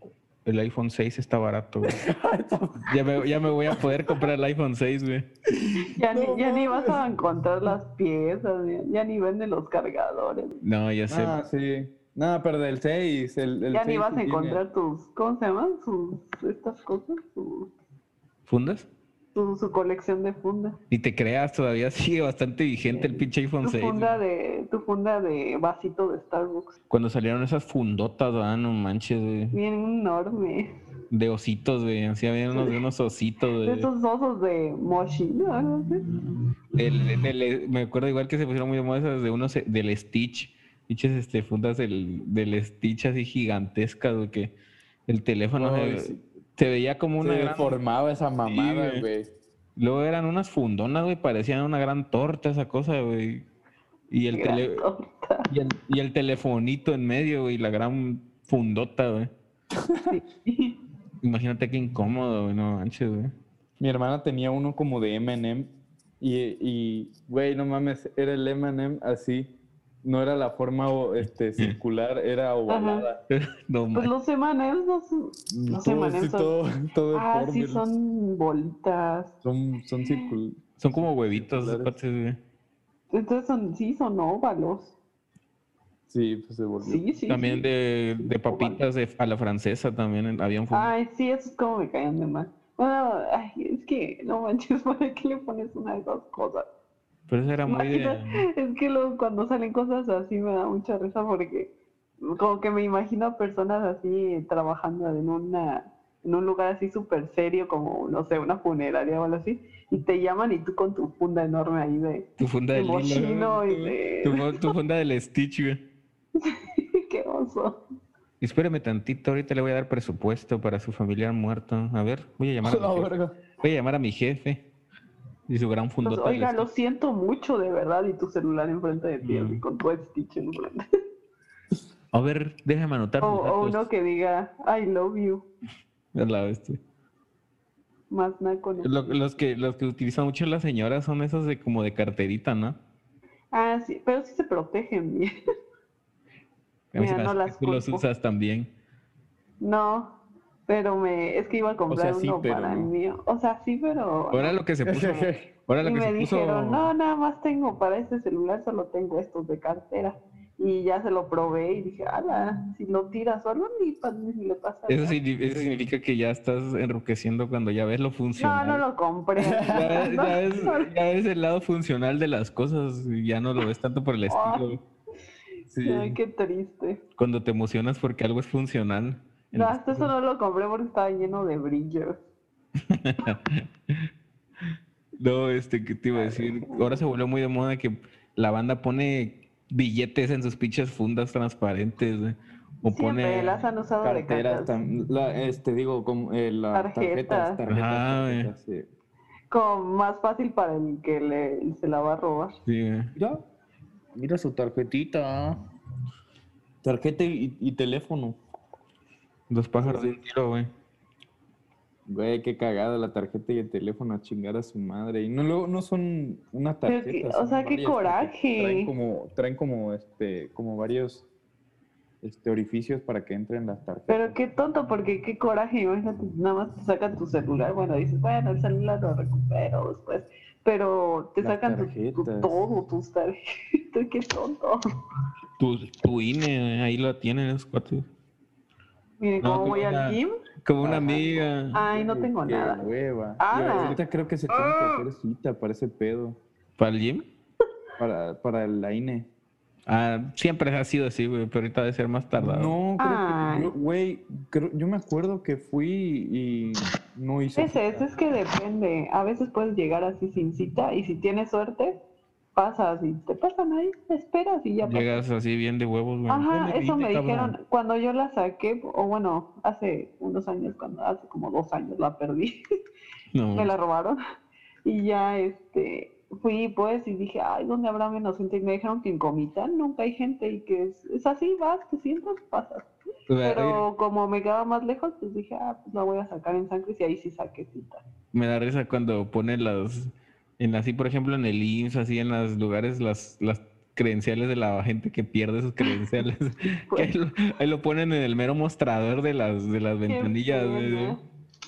el iPhone 6 está barato, güey. [laughs] ya, me, ya me voy a poder comprar el iPhone 6, güey. Ya, No ni, ya ni vas a encontrar las piezas, ya, ya ni venden los cargadores. No, ya sé. ah, sí. No, pero del 6, el, el Ya ni 6 vas a tiene. encontrar tus, ¿cómo se llaman? Sus, estas cosas, su, ¿Fundas? Su, su colección de fundas. Ni te creas, todavía sigue bastante vigente el pinche iPhone Tu 6. funda de, tu funda de vasito de Starbucks. Cuando salieron esas fundotas, ah, no manches, güey. Bien enorme. De ositos, güey. Así había unos de unos ositos, De esos osos de Moshi, ¿no? Me acuerdo igual que se pusieron muy de moda esas de unos eh, del Stitch. Dichas este, fundas del, del Stitch así gigantescas, güey, que el teléfono se, sí. Se veía como una Se gran... deformaba esa mamada, güey. güey. Luego eran unas fundonas, güey, parecían una gran torta esa cosa, güey. Y el, tele- y, el, y el telefonito en medio, güey, la gran fundota, güey. Sí. Imagínate qué incómodo, güey, no manches, güey. Mi hermana tenía uno como de M&M y, y, güey, no mames, era el M&M así. No era la forma o- este, [laughs] circular, era ovalada. No Pues los emanems no son... Los Todo, M&Ms sí, son- todo, todo Ah, sí, son bolitas. Son, son circul- Son como huevitos, Circulares. Entonces son, sí, son óvalos. Sí, pues se volvió. Sí, sí. También sí. de, de papitas de- a la francesa también había un. Ay, sí, eso es como me caían de mal. Bueno, ay, es que no manches, [laughs] ¿para qué le pones una de esas cosas? Pero eso era muy de... Imagina- Es que luego cuando salen cosas así me da mucha risa porque como que me imagino a personas así trabajando en una en un lugar así súper serio como, no sé, una funeraria o algo así, y te llaman y tú con tu funda enorme ahí de, Tu funda de del hilo. y de... Tu, fu- tu funda del Stitch, güey. [laughs] ¡Qué oso! Espérame tantito, ahorita le voy a dar presupuesto para su familiar muerto. A ver, voy a llamar a mi [laughs] jefe. Voy a llamar a mi jefe. Y su gran fundota. del oiga, lo siento mucho de verdad y tu celular enfrente de ti, Mm. con tu Stitch enfrente. A ver, déjame anotar. O, o uno que diga, I love you, A la bestia. más naco. no. Lo- los, que, los que utilizan mucho las señoras son esos de como de carterita, ¿no? Ah, sí, pero sí se protegen bien. A mí Mira, no las que tú los usas también. No, pero me es que iba a comprar sí, uno pero para el no. mío. O sea, sí, pero Ahora lo que se [laughs] puso. Ahora lo y que me se puso. dijeron, no, nada más tengo para este celular, solo tengo estos de cartera. Y ya se lo probé y dije, ala, si lo tiras solo ni, ni le pasa Eso, nada". signi- eso significa que ya estás enriqueciendo cuando ya ves lo No, funcional. no lo compré. [laughs] Ya, ves- [laughs] No, ya ves, no, ya ves el lado funcional de las cosas y ya no lo ves tanto por el Ah. estilo. Sí. Ay, qué triste. Cuando te emocionas porque algo es funcional. No, hasta eso no lo compré porque estaba lleno de brillos. [laughs] No, este, ¿qué te iba a decir? Ahora se volvió muy de moda que la banda pone billetes en sus pinches fundas transparentes. O Siempre pone... las han usado de Carteras, tam- la- este, digo, como, eh, las Tarjetas. tarjetas, tarjetas, sí. Como más fácil para el que le, se la va a robar. Sí. Mira, mira su tarjetita. Tarjeta y, y teléfono. Dos pájaros de un tiro, güey. Güey, qué cagada la tarjeta y el teléfono a chingar a su madre. Y no, luego no son una tarjeta. que- o sea, qué coraje. Traen como, traen como, este, como varios este, orificios para que entren las tarjetas. Pero qué tonto, porque qué coraje, imagínate, nada más te sacan tu celular, bueno, dices, bueno, el celular lo recupero después, pero te Las sacan tu- tu- tarjetas. todo, tus tarjetas, [laughs] qué tonto. Tu, tu INE, ahí lo tienen esos cuatro. Miren, No, cómo como voy una- al gym, Como una amiga. ay, no tengo Qué nada. hueva. Ah. Ahorita creo que se tiene que hacer cita para ese pedo. ¿Para el gym? Para, para la INE. Ah, siempre ha sido así, güey, pero ahorita debe ser más tardado. No, creo Ay. que. yo- Güey, creo- yo me acuerdo que fui y no hice. Es eso, es que depende, a veces puedes llegar así sin cita y si tienes suerte, pasas y te pasan ahí, te esperas y ya pasas. Llegas así bien de huevos, güey. Ajá, eso me cabrón. dijeron cuando yo la saqué, o bueno, hace unos años, cuando hace como dos años la perdí, [laughs] No, me la robaron [laughs] y ya este fui pues y dije, ay, ¿dónde habrá menos gente? Y me dijeron que en Comitán nunca hay gente y que es, es así, vas, te sientas, pasas. Pero como me quedaba más lejos, pues dije, ah, pues la voy a sacar en San Cris y ahí sí saqué cita. Me da risa cuando ponen las, en así por ejemplo en el IMSS, así en los lugares, las, las credenciales de la gente que pierde sus credenciales. [laughs] [laughs] que ahí, lo, ahí lo ponen en el mero mostrador de las, de las ventanillas.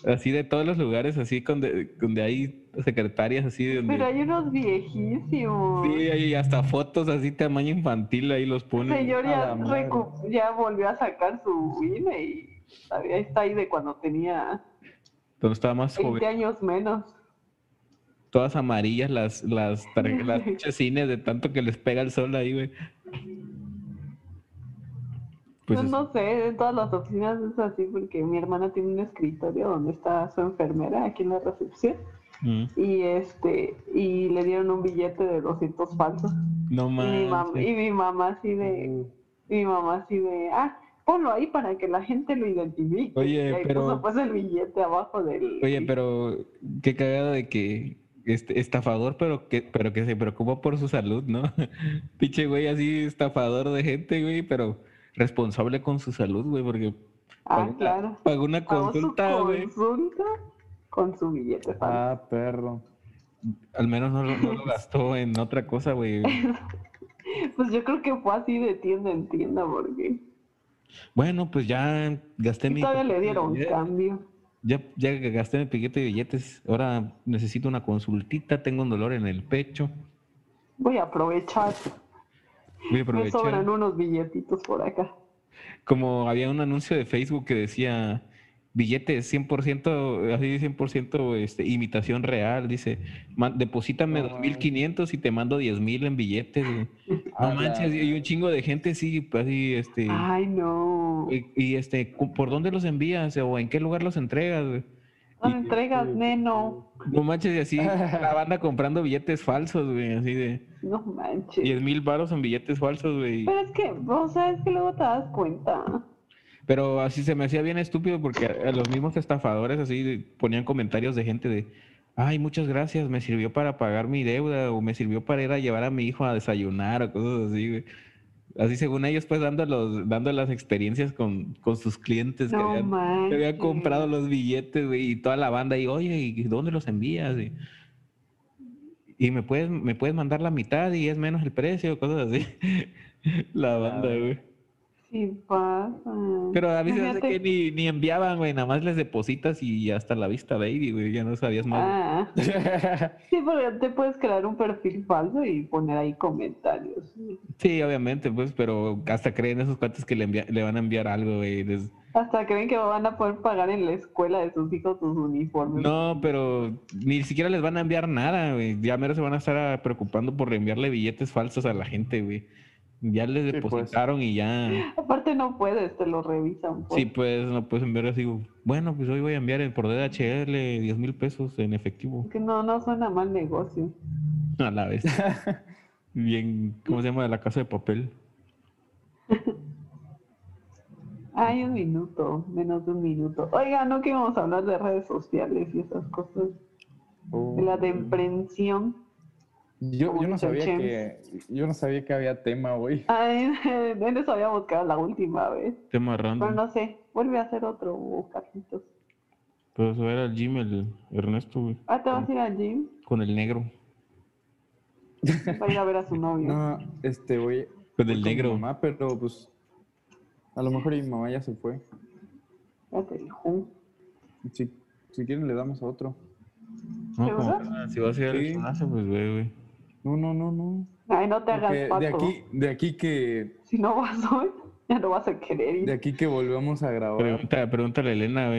Así de todos los lugares, así donde, donde hay secretarias, así de donde... Pero hay unos viejísimos. Sí, hay hasta fotos así tamaño infantil, ahí los El ponen. señor A ya, volvió a sacar su INE y todavía está ahí de cuando tenía Donde estaba más 20 joven. años menos. Todas amarillas las, las, [laughs] las pinches cines de tanto que les pega el sol ahí, güey. Pues Yo es- no sé, en todas las oficinas es así porque mi hermana tiene un escritorio donde está su enfermera aquí en la recepción Mm. y este y le dieron un billete de 200 falsos No y mi, mam- y mi mamá así de mi mamá así de ah ponlo ahí para que la gente lo identifique Oye, y ahí pero- puso pues el billete abajo del Oye, pero qué cagada de que este estafador, pero que, pero que se preocupa por su salud, ¿no? [laughs] Pinche güey así estafador de gente, güey, pero responsable con su salud, güey, porque ah pagó, una- claro pagó una Pagó su consulta, güey. consulta con su billete. Ah, perro. Al menos no, lo- no lo [laughs] gastó en otra cosa, güey. [laughs] Pues yo creo que fue así de tienda en tienda porque Bueno, pues ya gasté y mi todavía le dieron cambio. Ya, ya gasté mi piquete de billetes. Ahora necesito una consultita. Tengo un dolor en el pecho. Voy a aprovechar. Voy a Me aprovechar. sobran unos billetitos por acá. Como había un anuncio de Facebook que decía billetes 100%, así 100% este, imitación real. Dice, "Man- deposítame No 2.500 y te mando 10.000 en billetes. güey". A [laughs] No manches, y un chingo de gente, sí, así, este... Ay, no. Y, y, este, ¿por dónde los envías o en qué lugar los entregas? güey? No y- entregas, neno. No manches, y así [laughs] la banda comprando billetes falsos, güey, así de No manches. 10 mil baros en billetes falsos, güey. Pero es que, o sea, es que luego te das cuenta. Pero así se me hacía bien estúpido porque a, los mismos estafadores así ponían comentarios de gente de, ay, muchas gracias, me sirvió para pagar mi deuda o me sirvió para ir a llevar a mi hijo a desayunar o cosas así, güey. Así según ellos, pues dando, los, dando las experiencias con, con sus clientes que habían, que habían comprado los billetes, güey, y toda la banda, y oye, ¿y dónde los envías? Y, y me puedes, me puedes mandar la mitad y es menos el precio, cosas así. [laughs] la banda, güey. Sí pasa. Pero a Imagínate- que ni, ni enviaban, güey, nada más les depositas y hasta la vista, baby, güey, ya no sabías más. Ah, [laughs] sí, porque te puedes crear un perfil falso y poner ahí comentarios. Sí, obviamente, pues, pero hasta creen esos cuates que le, envia- le van a enviar algo, güey. les- Hasta creen que van a poder pagar en la escuela de sus hijos sus uniformes. No, pero ni siquiera les van a enviar nada, güey. Ya mero se van a estar preocupando por enviarle billetes falsos a la gente, güey. Ya les Sí, pues. depositaron y ya. Aparte no puedes, te lo revisan. pues. Sí, pues, no puedes enviar así. Bueno, pues hoy voy a enviar por DHL 10 mil pesos en efectivo. Que no, no suena mal negocio. A la vez. [laughs] Bien, ¿cómo se llama? La casa de papel. [laughs] Hay un minuto, menos de un minuto. Oiga, no que íbamos a hablar de redes sociales y esas cosas. De la depresión. Yo, yo no sabía que yo no sabía que había tema hoy. [laughs] Ay, eso habíamos quedado la última vez. Tema Pero random. no sé, vuelve a hacer otro, Carlitos. Pero se va a ir al gym el Ernesto, güey. Ah, ¿te vas a ir al gym? Con el negro. Va a ir a ver a su novio. No, este, voy, Con el con mi negro. mamá, pero pues a lo mejor mi mamá ya se fue. Ya te dijo. Si, si quieren le damos a otro. No, ¿Te como nada, si vas a ir al gimnasio, pues ve, güey. No, no, no, no. Ay, no te hagas pato. de aquí, de aquí que, Si no vas hoy, ya no vas a querer ir. de aquí que volvamos a grabar. Pregunta, pregúntale a Elena,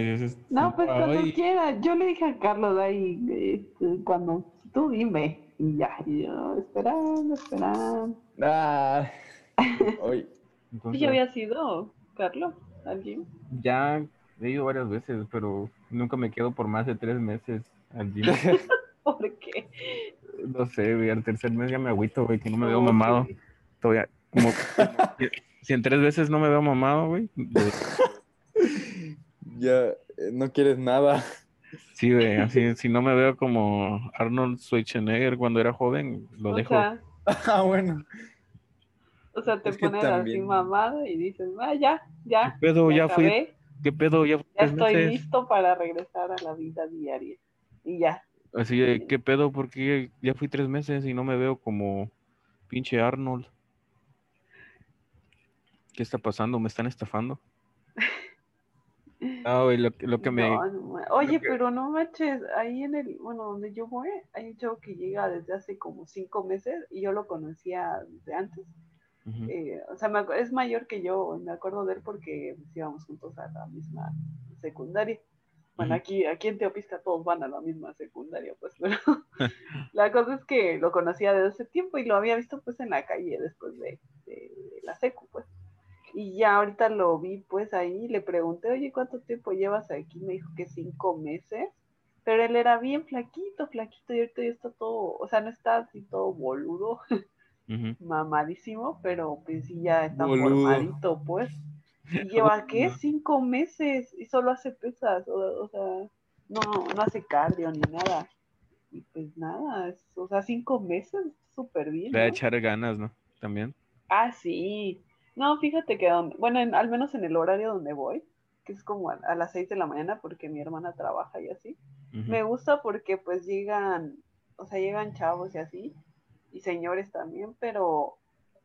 No, pues cuando Ay, quieras. Yo le dije a Carlos ahí, este, cuando tú dime. Y ya, y yo esperando, esperando. Ah, hoy. [laughs] entonces, ¿Sí ya había sido, Carlos, al gym? ya he ido varias veces, pero nunca me quedo por más de tres meses al gym. [laughs] [laughs] ¿Por qué? no sé, güey. Al tercer mes ya me agüito, güey, que no me veo mamado. Todavía, como, si- si en tres veces no me veo mamado, güey. de- Ya eh, no quieres nada. Sí, güey, así, si no me veo como Arnold Schwarzenegger cuando era joven, lo o dejo. Sea, [laughs] Ah, bueno. o sea, te Es pones así mamada y dices, ah, ya, ya. ¿Qué pedo? Ya fui, ¿qué pedo? Ya fui ya estoy meses. listo para regresar a la vida diaria. Y ya. Así de, ¿qué pedo? Porque ya fui tres meses y no me veo como pinche Arnold. ¿Qué está pasando? ¿Me están estafando? [laughs] Ah, güey, lo, que- lo que me... No, no ma- Oye, que- pero no manches, ahí en el, bueno, donde yo voy, hay un chavo que llega desde hace como cinco meses y yo lo conocía desde antes. Eh, o sea, me es mayor que yo, me acuerdo de él porque pues, íbamos juntos a la misma secundaria. Bueno, aquí, aquí en Teopisca todos van a la misma secundaria, pues, pero [laughs] [laughs] la cosa es que lo conocía desde hace tiempo y lo había visto pues en la calle después de, de la secu, pues. Y ya ahorita lo vi pues ahí, le pregunté, oye, ¿cuánto tiempo llevas aquí? Me dijo que cinco meses, pero él era bien flaquito, flaquito, y ahorita ya está todo, o sea, no está así todo boludo, [laughs] mamadísimo, pero pues sí ya está Boludo. formadito, pues. Y [laughs] lleva, ¿qué? Cinco meses y solo hace pesas, o, o sea, no, no hace cardio ni nada. Y pues nada, o sea, cinco meses, súper bien. Le va a ¿no? echar ganas, ¿no? También. Ah, sí. No, fíjate que donde, bueno, en- al menos en el horario donde voy, que es como a, a las seis de la mañana porque mi hermana trabaja y así. Me gusta porque pues llegan, o sea, llegan chavos y así, y señores también, pero,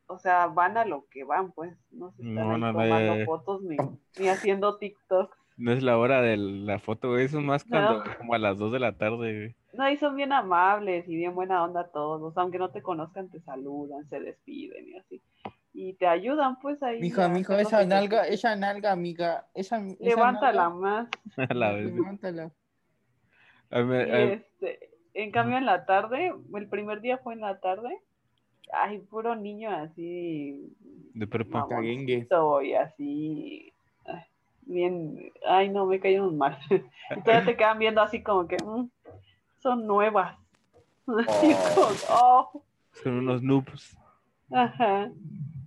o sea, van a lo que van, pues, no se están No, ahí no, no, tomando fotos ni, ni haciendo TikTok. No es la hora de la foto, güey. Eso es más cuando, No. como a las 2 de la tarde, güey. No, y son bien amables y bien buena onda todos, aunque no te conozcan, te saludan, se despiden y así. y te ayudan pues ahí. Mijo, a mijo, esa nalga, esa nalga, amiga. Esa, esa Levántala nalga, [laughs] más. A la vez. Levántala. A ver, este, en cambio en la tarde, el primer día fue en la tarde, ay, puro niño así, de prepa. Y así, ay, bien, ay no, me cayeron mal. [laughs] Y todavía te quedan viendo así como que, "Mm, son nuevas. [laughs] Como, oh, Son unos noobs. ajá.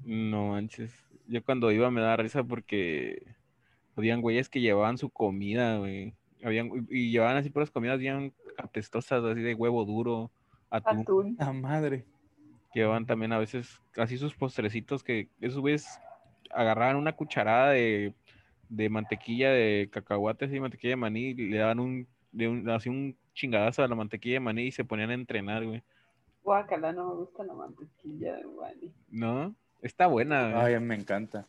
No manches. Yo cuando iba me daba risa porque habían güeyes que llevaban su comida, güey. Habían, y y llevaban así puras comidas bien apestosas, así de huevo duro, atún. Atún. La madre. Llevaban también a veces así sus postrecitos que esos güeyes agarraban una cucharada de, de mantequilla de cacahuate, así mantequilla de maní, y le daban un, de un, así un chingadazo a la mantequilla de maní y se ponían a entrenar, güey. Guácala, no me gusta la mantequilla de maní. ¿No? Está buena, güey. Ay, me encanta.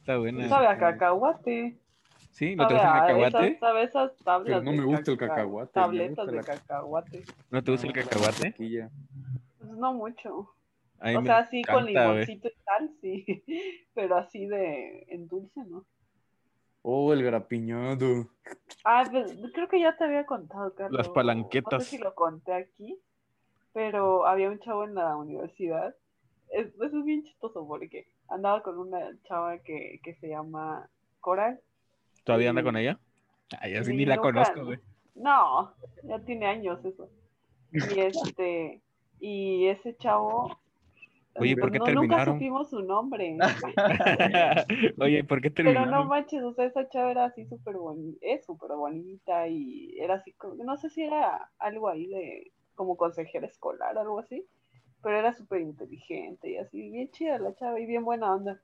Está buena. Sabe a cacahuate. ¿Sí? ¿No te gusta el cacahuate? esas, sabe esas tablas Pero no me gusta el caca- cacahuate, Tabletas de la- cacahuate. ¿No te gusta el No, la cacahuate? Pues no mucho. A mí O sea, sí con encanta, limoncito y tal, [laughs] sí. Pero así de en dulce, ¿no? Oh, el grapiñado. Ah, pues, creo que ya te había contado, Carlos. Las palanquetas. No sé si lo conté aquí, pero había un chavo en la universidad. Es, eso es bien chistoso porque andaba con una chava que, que se llama Coral. ¿Todavía anda con ella? Ay, así Sí, ni la nunca, conozco, ¿no? güey. No, ya tiene años eso. Y este, y ese chavo. Oye, ¿por qué no, Nunca terminaron? supimos su nombre. [laughs] Oye, ¿por qué Pero terminaron? no manches, o sea, esa chava era así súper bonita, es súper bonita y era así, no sé si era algo ahí de como consejera escolar, algo así, pero era súper inteligente y así, bien chida la chava y bien buena onda.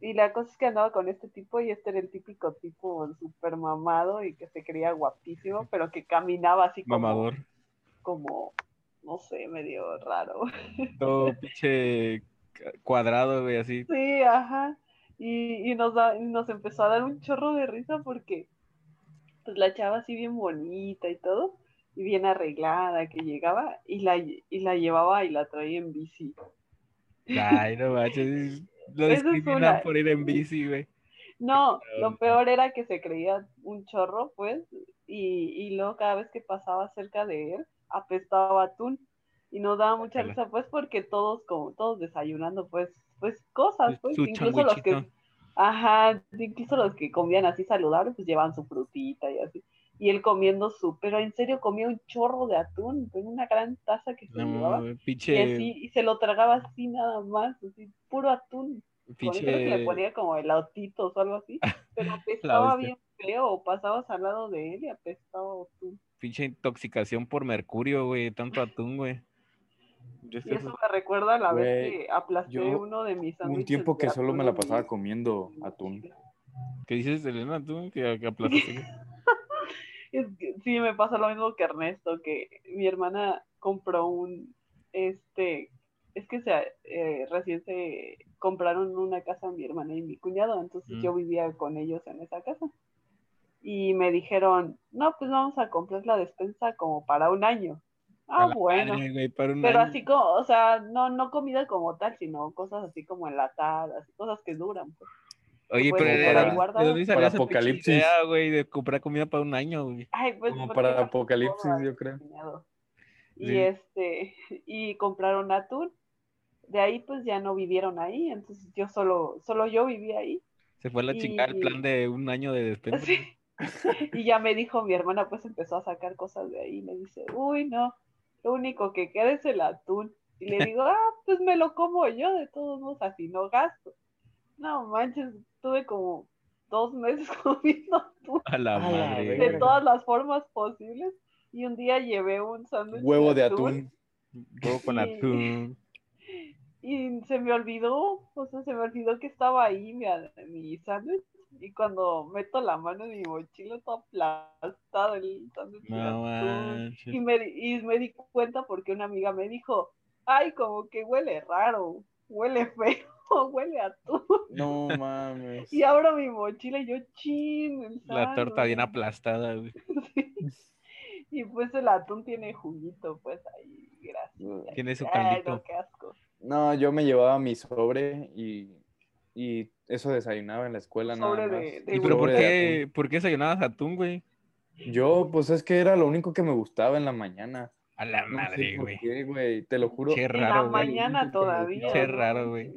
Y la cosa es que andaba con este tipo y este era el típico tipo súper mamado y que se creía guapísimo, [laughs] pero que caminaba así como, Mamador. como, no sé, medio raro. [laughs] Todo pinche cuadrado, güey, así. Sí, ajá. Y, y nos, da, nos empezó a dar un chorro de risa porque pues la chava así bien bonita y todo, y bien arreglada que llegaba y la, y la llevaba y la traía en bici. Ay, no [laughs] manches. Lo discriminan una. por ir en bici, güey. No, lo peor era que se creía un chorro, pues, y, y luego cada vez que pasaba cerca de él, apestaba a atún. Y nos daba mucha risa, pues, porque todos, como todos desayunando, pues, pues, cosas, pues, Su incluso los que, ajá, incluso los que comían así saludables, pues llevaban su frutita y así. Y él comiendo su, pero en serio comía un chorro de atún, en una gran taza que se llevaba. No, Y así, y se lo tragaba así nada más, así, puro atún. Eso creo que le ponía como elautitos o algo así, [laughs] pero apestaba bestia. bien feo, o pasabas al lado de él y apestaba atún. pinche intoxicación por mercurio, güey. Tanto atún, güey. Yo Y estoy- eso me recuerda a la vez que aplasté yo uno de mis Hubo un tiempo que solo me la pasaba mi- comiendo en mi atún. ¿Qué dices, Elena, tú? Que, que aplastaste. [laughs] Es que sí, me pasa lo mismo que Ernesto, que mi hermana compró un, este, es que se, eh, recién se compraron una casa mi hermana y mi cuñado, entonces Mm. yo vivía con ellos en esa casa. Y me dijeron, no, pues vamos a comprar la despensa como para un año. Ah, bueno. madre, güey, para un Pero año. así como, o sea, no, no comida como tal, sino cosas así como enlatadas, cosas que duran. pues. Oye, puedes pero dejar ¿de, dónde- guardado. ¿de dónde salió esa apocalipsis. idea, güey, de comprar comida para un año, güey? Ay, pues, Como para era apocalipsis, yo creo. Y Sí. este, [laughs] y compraron atún. De ahí pues ya no vivieron ahí, entonces yo solo, solo yo vivía ahí. Se fue a la chingada el Y- plan de un año de despensa. [laughs] Sí. [laughs] Y ya me dijo mi hermana, pues empezó a sacar cosas de ahí. Me dice, uy, no, lo único que queda es el atún. Y le digo, [laughs] ah, pues me lo como yo, de todos modos, así no gasto. No manches, tuve como dos meses [laughs] comiendo atún A la madre. de todas las formas posibles. Y un día llevé un sándwich Huevo de atún. Huevo con Y- atún. Y se me olvidó, o sea, se me olvidó que estaba ahí mi, mi sándwich. Y cuando meto la mano en mi mochila, todo aplastado el No. Y me, di- y me di cuenta porque una amiga me dijo, ay, como que huele raro, huele feo, [laughs] huele a atún. No mames. Y abro mi mochila y yo, chin, el La torta bien sándwich". aplastada, güey. [laughs] Y pues el atún tiene juguito, pues ahí, gracias. Tiene su Ay, caldito. no, qué asco. No, yo me llevaba mi sobre y, y eso desayunaba en la escuela nada más. de- de ¿Y pero por Sobre de qué, por qué desayunabas atún, güey? Yo, pues es que era lo único que me gustaba en la mañana. A la No madre, por güey. qué, güey, te lo juro. Qué En la raro, güey. mañana todavía. Qué raro, güey.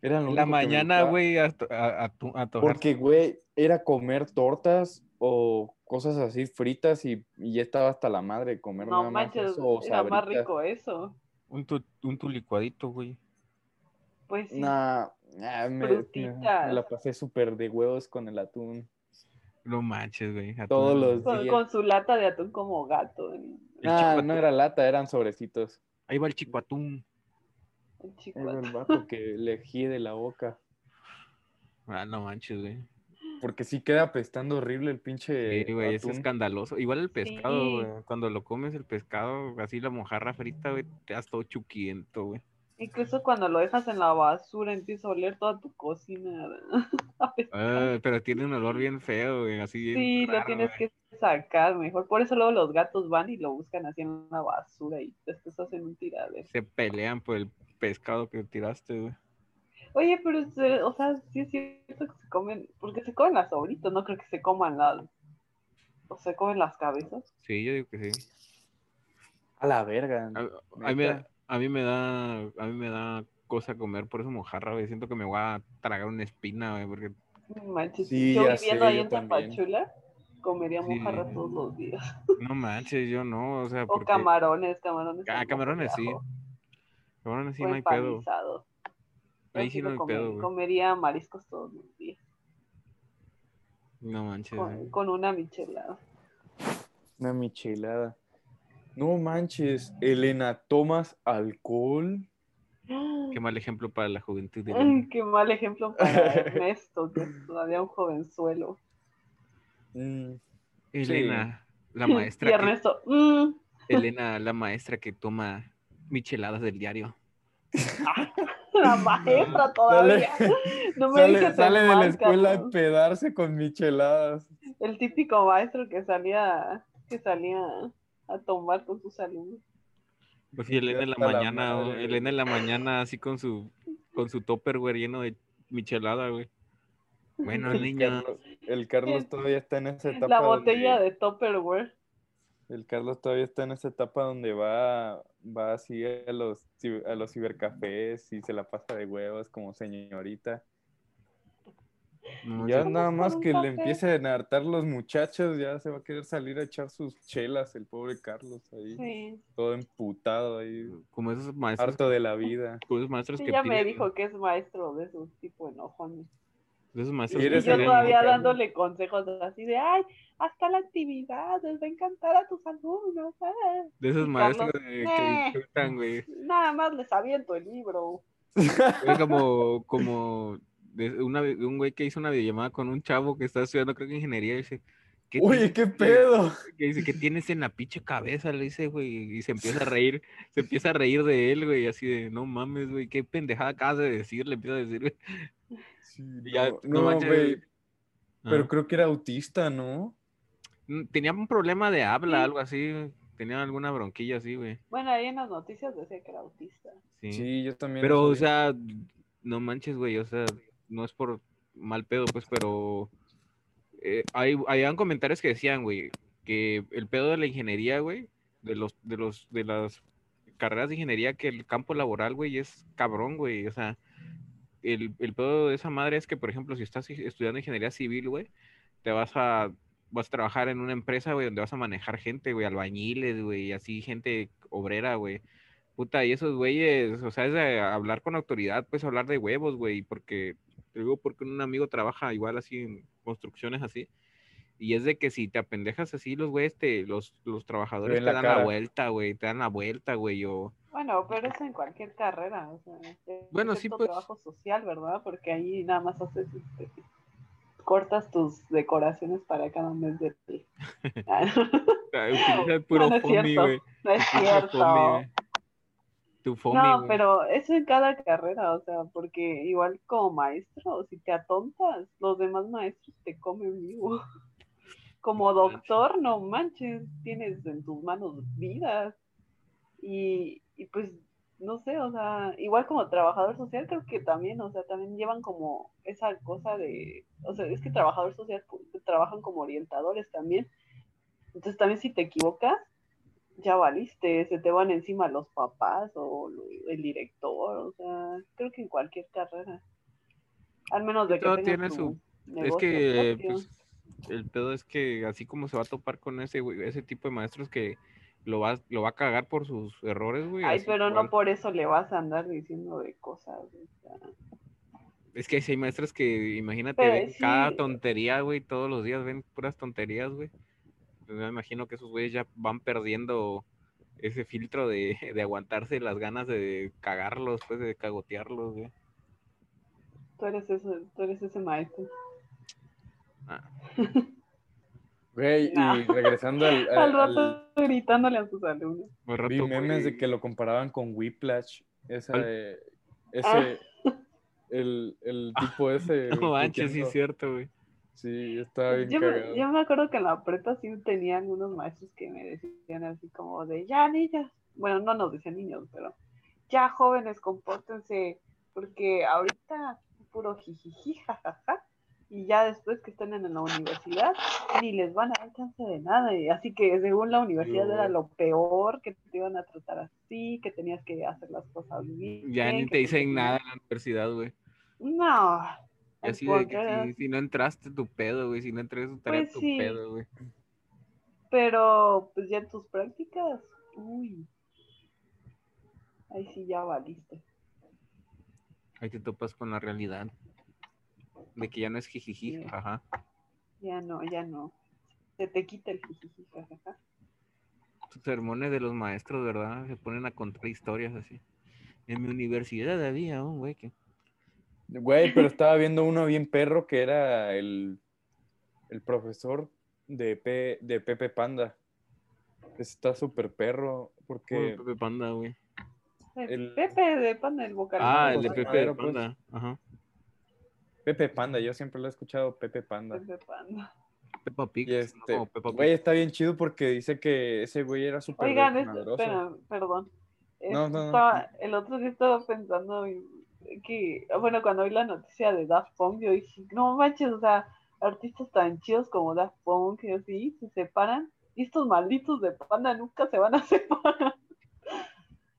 Era lo En la único que me mañana, güey, a, a, a, tu- a Porque, güey, era comer tortas o cosas así fritas y, y ya estaba hasta la madre de comer No nada más manches, eso o era más rico eso. un, tu, un tu licuadito, güey. Pues sí. Nah, nah, me, me- Frutitas. me la pasé súper de huevos con el atún. No manches, güey. Todos los Con, días. con su lata de atún como gato. Ah, chico no era lata, eran sobrecitos. Ahí va el chico atún. el chico Ahí va el vato que le de la boca. Ah, no manches, güey. Porque sí queda apestando horrible el pinche Sí, güey, es escandaloso. Igual el pescado, Sí. güey. Cuando lo comes el pescado, así la mojarra frita, güey, te das todo chuquiento, güey. Incluso cuando lo dejas en la basura empieza a oler toda tu cocina. [laughs] a. Ah, pero tiene un olor bien feo, güey, así sí, lo tienes güey. que sacar mejor. Por eso luego los gatos van y lo buscan así en la basura y después hacen un tiradero. Se pelean por el pescado que tiraste, güey. Oye, pero, o sea, sí es cierto que se comen, porque se comen las sobritas, no creo que se coman las, o se comen las cabezas. Sí, yo digo que sí. A la verga. A, a mí, me, Neta. A mí me da, a mí me da cosa comer por eso mojarra, güey. Siento que me voy a tragar una espina, güey, porque No Manches, Sí, yo viviendo sé, ahí yo en. Tapachula, comería Sí. mojarra todos los días. [laughs] no manches, yo no, o sea, O porque camarones, camarones. Ah, camarones sí. Cabrón, sí o no hay pedo. Ahí sí no hay comer- pedo, güey. Comería mariscos todos los días, No manches, con, con una michelada. Una michelada. No manches, Elena, ¿tomas alcohol? [gasps] Qué mal ejemplo para la juventud de Ay, Elena. qué mal ejemplo para [laughs] Ernesto, que es todavía un jovenzuelo. Mm, Elena, la [laughs] y maestra que, Ernesto, "Mm". Elena, la maestra que toma micheladas del diario. [laughs] la maestra todavía. No me sale sale el de la escuela a pedarse con micheladas. El típico maestro que salía, que salía a tomar con sus alumnos. Pues sí, Elena en la la mañana, madre, güey. Elena en la mañana así con su con su topper, güey, lleno de michelada, güey. Bueno, [laughs] El niña, Carlos, el Carlos todavía está en esa etapa. La botella donde- de Tupperware. El Carlos todavía está en esa etapa donde va, va así a los, a los cibercafés y se la pasa de huevos como señorita. No, Ya nada más que le empiecen a hartar los muchachos, ya se va a querer salir a echar sus chelas, el pobre Carlos ahí, Sí. todo emputado ahí, como esos maestros, harto de la vida. como esos maestros Sí, que ya me dijo que es maestro de esos tipo enojones. de esos maestros Y que yo todavía dándole consejos así de, ay, hasta la actividad, les va a encantar a tus alumnos. ah". de esos y maestros Carlos, de- "Eh". que disfrutan, güey. Nada más les aviento el libro. Es como, como de, una, de un güey que hizo una videollamada con un chavo que está estudiando, creo que ingeniería, y dice, ¿qué Oye, qué pedo. [laughs] Que dice, ¿qué tienes en la pinche cabeza? Le dice, güey, y se empieza a [laughs] reír, se empieza a reír de él, güey, así de, no mames, güey, qué pendejada acabas de decir, le empieza a decir, güey. Sí, [laughs] Y ya, no, no no, manches, güey, pero creo que era autista, ¿no? Mm, Tenía un problema de habla, Sí. algo así, tenía alguna bronquilla así, güey. Bueno, ahí en las noticias decía que era autista. Sí. Sí, yo también. Pero, o sea, no manches, güey, o sea, no es por mal pedo, pues, pero eh, hay, habían comentarios que decían, güey, que el pedo de la ingeniería, güey, de los, de los, de las carreras de ingeniería, que el campo laboral, güey, es cabrón, güey, o sea, el, el pedo de esa madre es que, por ejemplo, si estás estudiando ingeniería civil, güey, te vas a, vas a trabajar en una empresa, güey, donde vas a manejar gente, güey, albañiles, güey, así, gente obrera, güey. Puta, y esos güeyes, o sea, es de hablar con autoridad, pues hablar de huevos, güey, porque, porque un amigo trabaja igual así en construcciones así, y es de que si te apendejas así, los güeyes, te, los, los trabajadores te la dan la cara. vuelta, güey, te dan la vuelta, güey, o... Bueno, pero eso en cualquier carrera, o sea, Bueno, sí, excepto pues. trabajo social, ¿verdad? Porque ahí nada más haces, este, cortas tus decoraciones para cada mes de [laughs] Ah, Ah, Utiliza el puro no es foamy, cierto. No es cierto. foamy. Tu No, güey. pero eso en cada carrera, o sea, porque igual como maestro, si te atontas, los demás maestros te comen vivo. [laughs] Como doctor, no manches, tienes en tus manos vidas. Y, y pues no sé, o sea, igual como trabajador social, creo que también, o sea, también llevan como esa cosa de, o sea, es que trabajador social pues, trabajan como orientadores también. Entonces también si te equivocas, ya valiste, se te van encima los papás o el director, o sea, creo que en cualquier carrera. Al menos de que Todo tengas tiene su- Es que pues, el pedo es que así como se va a topar con ese güey, ese tipo de maestros que lo va, lo va a cagar por sus errores, güey. Ay, pero igual. no por eso le vas a andar diciendo de cosas. o sea. Es que sí hay maestros que, imagínate, Pero ven cada tontería, güey, todos los días ven puras tonterías, güey. Pues me imagino que esos güeyes ya van perdiendo ese filtro de, [laughs] de aguantarse las ganas de cagarlos, pues, de cagotearlos, güey. Tú eres, eso, tú eres ese maestro. Ah, [laughs] Güey, No. y regresando al, [laughs] Al al- rato al- gritándole a sus alumnos. al rato, vi memes de güey, que lo comparaban con Whiplash. Esa de- Ah. ese, el, el tipo ese. No manches, sí cierto, güey. Sí, estaba bien Yo me, cagado. yo me acuerdo que en la prepa sí tenía algunos maestros que me decían así como de, ya niñas, bueno, no nos decían niños, pero ya jóvenes, compórtense, porque ahorita puro jijiji, jajaja, y ya después que estén en la universidad, ni les van a dar chance de nada, y así que según la universidad era lo peor, que te iban a tratar así, que tenías que hacer las cosas bien. Ya ni te dicen nada en la universidad, güey. No. Y así de que si, si no entraste, tu pedo, güey. Si no entraste, tu tarea, Pues tu sí. pedo, güey. Pero, pues ya en tus prácticas, uy. Ahí sí ya valiste. Ahí te topas con la realidad. De que ya no es jijiji, ajá. Ya no, ya no. Se te quita el jijiji, jajaja. Tus sermones de los maestros, ¿verdad? Se ponen a contar historias así. En mi universidad había un güey que. Güey, pero [laughs] estaba viendo uno bien perro que era el, el profesor de, Pe- de Pepe Panda. Está súper perro Uy, porque Pepe Panda, güey. El Pepe de Panda, el vocalista. Ah, el de Panda. Pepe pero, pues, Panda. Ajá. Pepe Panda, yo siempre lo he escuchado Pepe Panda. Pepe Panda. Peppa Pig. Este, güey, está bien chido porque dice que ese güey era súper Oigan, es- desmadroso. espera, perdón. No, no. estaba- el otro día estaba pensando que, bueno, cuando vi la noticia de Daft Punk, yo dije, no manches, o sea, artistas tan chidos como Daft Punk y así, se separan, y estos malditos de Panda nunca se van a [laughs] separar.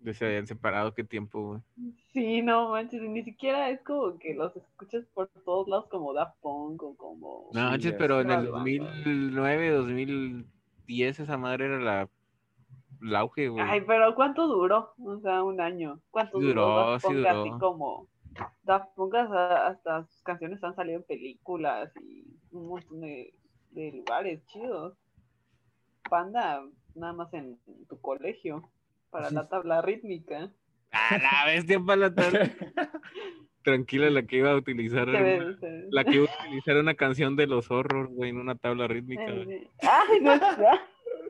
Ya se habían separado, qué tiempo, güey. Sí, no manches, ni siquiera es como que los escuches por todos lados como Daft Punk o como... No, manches, pero en el sé. 2009, 2010, esa madre era la. El auge, güey. Ay, pero ¿cuánto duró? O sea, un año. ¿Cuánto Sí duró, duró, Daft sí Punk? Así duró. como Daft Punk hasta, hasta sus canciones han salido en películas y un montón de, de lugares chidos. Panda, nada más en tu colegio, para la tabla rítmica. A la bestia para la tarde. Tranquila, la que iba a utilizar. Ve- La que iba a utilizar una canción de los horrors, güey, en una tabla rítmica. Ay, no es,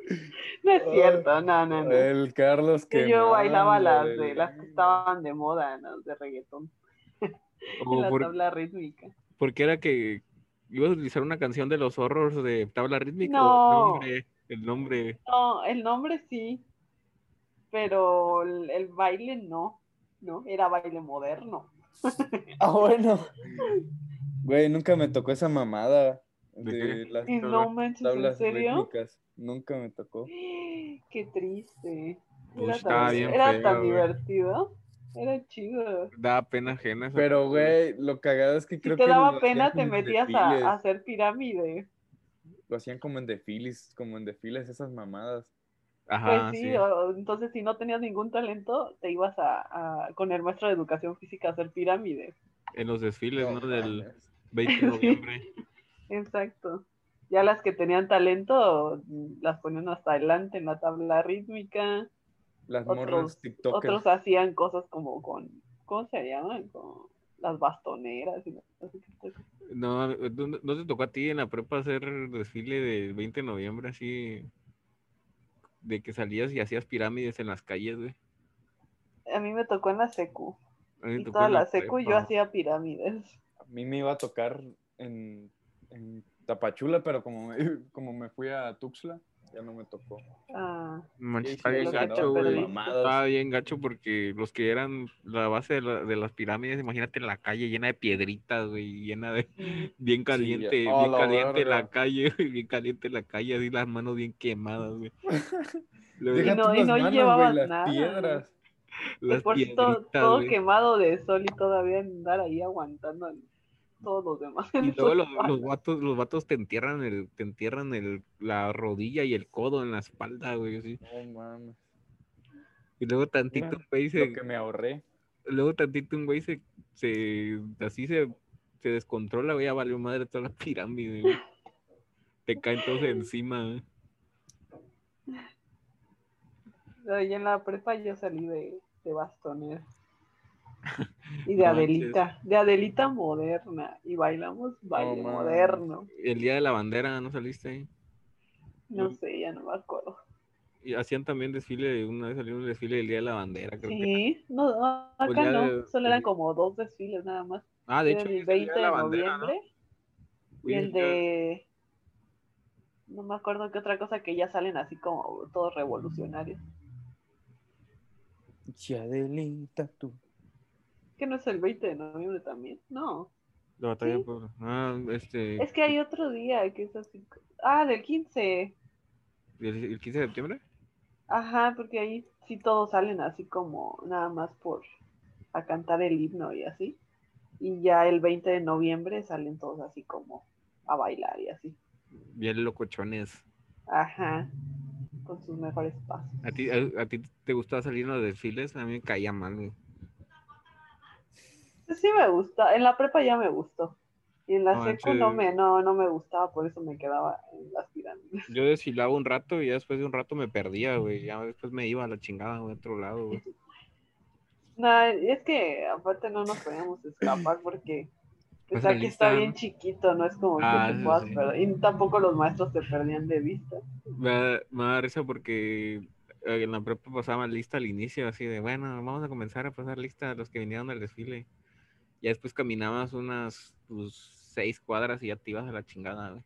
[laughs] no es cierto, no, no, no. El Carlos Que yo bailaba las de las que estaban de moda, las de reggaetón, en [laughs] O la por- tabla rítmica. porque era que ibas a utilizar una canción de los horrors de tabla rítmica. No. o El nombre, el nombre. No, el nombre sí, pero el, el baile no, ¿no? Era baile moderno. Ah, bueno. [laughs] Güey, nunca me tocó esa mamada ¿De [laughs] las Y no manches, ¿en tablas serio? rítmicas. Nunca me tocó. [gasps] Qué triste. Uy, Era tan, bien era feo, tan güey. divertido. Era chido. Daba pena ajena. esa Pero, güey, lo cagado es que Si creo te que daba lo hacían pena, te como en metías desfiles. a, a hacer pirámide. Lo hacían como en desfiles, como en desfiles esas mamadas. Pues Ajá, sí, sí. o- entonces si no tenías ningún talento, te ibas a, a- con el maestro de educación física a hacer pirámides. En los desfiles, ¿no? No Del mames. 20 de [laughs] Sí. Exacto. Ya las que tenían talento mm, las ponían hasta adelante en la tabla rítmica. Las Otros, morras TikTokers. otros hacían cosas como con, ¿cómo se llaman? Con las bastoneras y cosas. No, ¿no, no te tocó a ti en la prepa hacer desfile de 20 de noviembre así? De que salías y hacías pirámides en las calles, güey. A mí me tocó en la secu. A mí me Y tocó toda en la secu yo hacía pirámides. A mí me iba a tocar en, en Tapachula, pero como me, [laughs] como me fui a Tuxtla, ya no me tocó. Ah, está bien gacho, güey. Estaba bien gacho porque los que eran la base de, la- de las pirámides, imagínate en la calle llena de piedritas, güey, llena de [laughs] bien caliente. Oh, bien la caliente la verga. calle, güey, bien caliente la calle, así las manos bien quemadas, güey. [laughs] Deja no- y no manos, güey, llevabas las nada. piedras. las por todo, todo quemado de sol y todavía andar ahí aguantando a todos los demás. [laughs] Y luego los, los vatos, los vatos te entierran el, te entierran el, la rodilla y el codo en la espalda, güey, así. No mames. Y luego tantito un güey Lo se, que me ahorré. luego tantito un güey se, se así se, se descontrola, güey, ya valió madre toda la pirámide, güey. Te caen todos encima, güey. Y en la prepa yo salí de, de bastonera. Y de Adelita, de Adelita moderna. Y bailamos baile moderno. El día de la bandera, ¿no saliste ahí? No sé, ya no me acuerdo. Y hacían también desfile, una vez salió un desfile del día de la bandera, creo que. Sí, no, no, Pues acá no, de- solo eran como dos desfiles nada más. Ah, de hecho, el es el día 20 de la bandera, ¿no? noviembre y el de... No me acuerdo qué otra cosa que ya salen así como todos revolucionarios. Chadelita, tú. Que no es el 20 de noviembre también, no. La batalla Sí. por. Ah, este. Es que hay otro día que es así. Ah, del 15. ¿El, el 15 de septiembre? Ajá, porque ahí sí todos salen así como nada más por a cantar el himno y así. Y ya el 20 de noviembre salen todos así como a bailar y así. Bien locochones. Ajá, con sus mejores pasos. ¿A ti, a, a ti te gustaba salir en los desfiles? A mí me caía mal, güey. Sí me gusta, en la prepa ya me gustó. Y en la No secu no me, no, no me gustaba, por eso me quedaba en las pirámides. Yo desfilaba un rato y ya después de un rato me perdía, güey. Ya después me iba a la chingada, a otro lado, güey. [laughs] No, es que aparte no nos podíamos escapar porque [clears throat] pues Pues aquí está bien ¿no? chiquito, no es como Ah, que te puedas sí. perder. Y tampoco los maestros te perdían de vista. Me da, me da risa porque eh, en la prepa pasaban lista al inicio, así de, bueno, vamos a comenzar a pasar lista a los que vinieron al desfile. Ya después caminabas unas pues, seis cuadras y ya te ibas a la chingada, güey.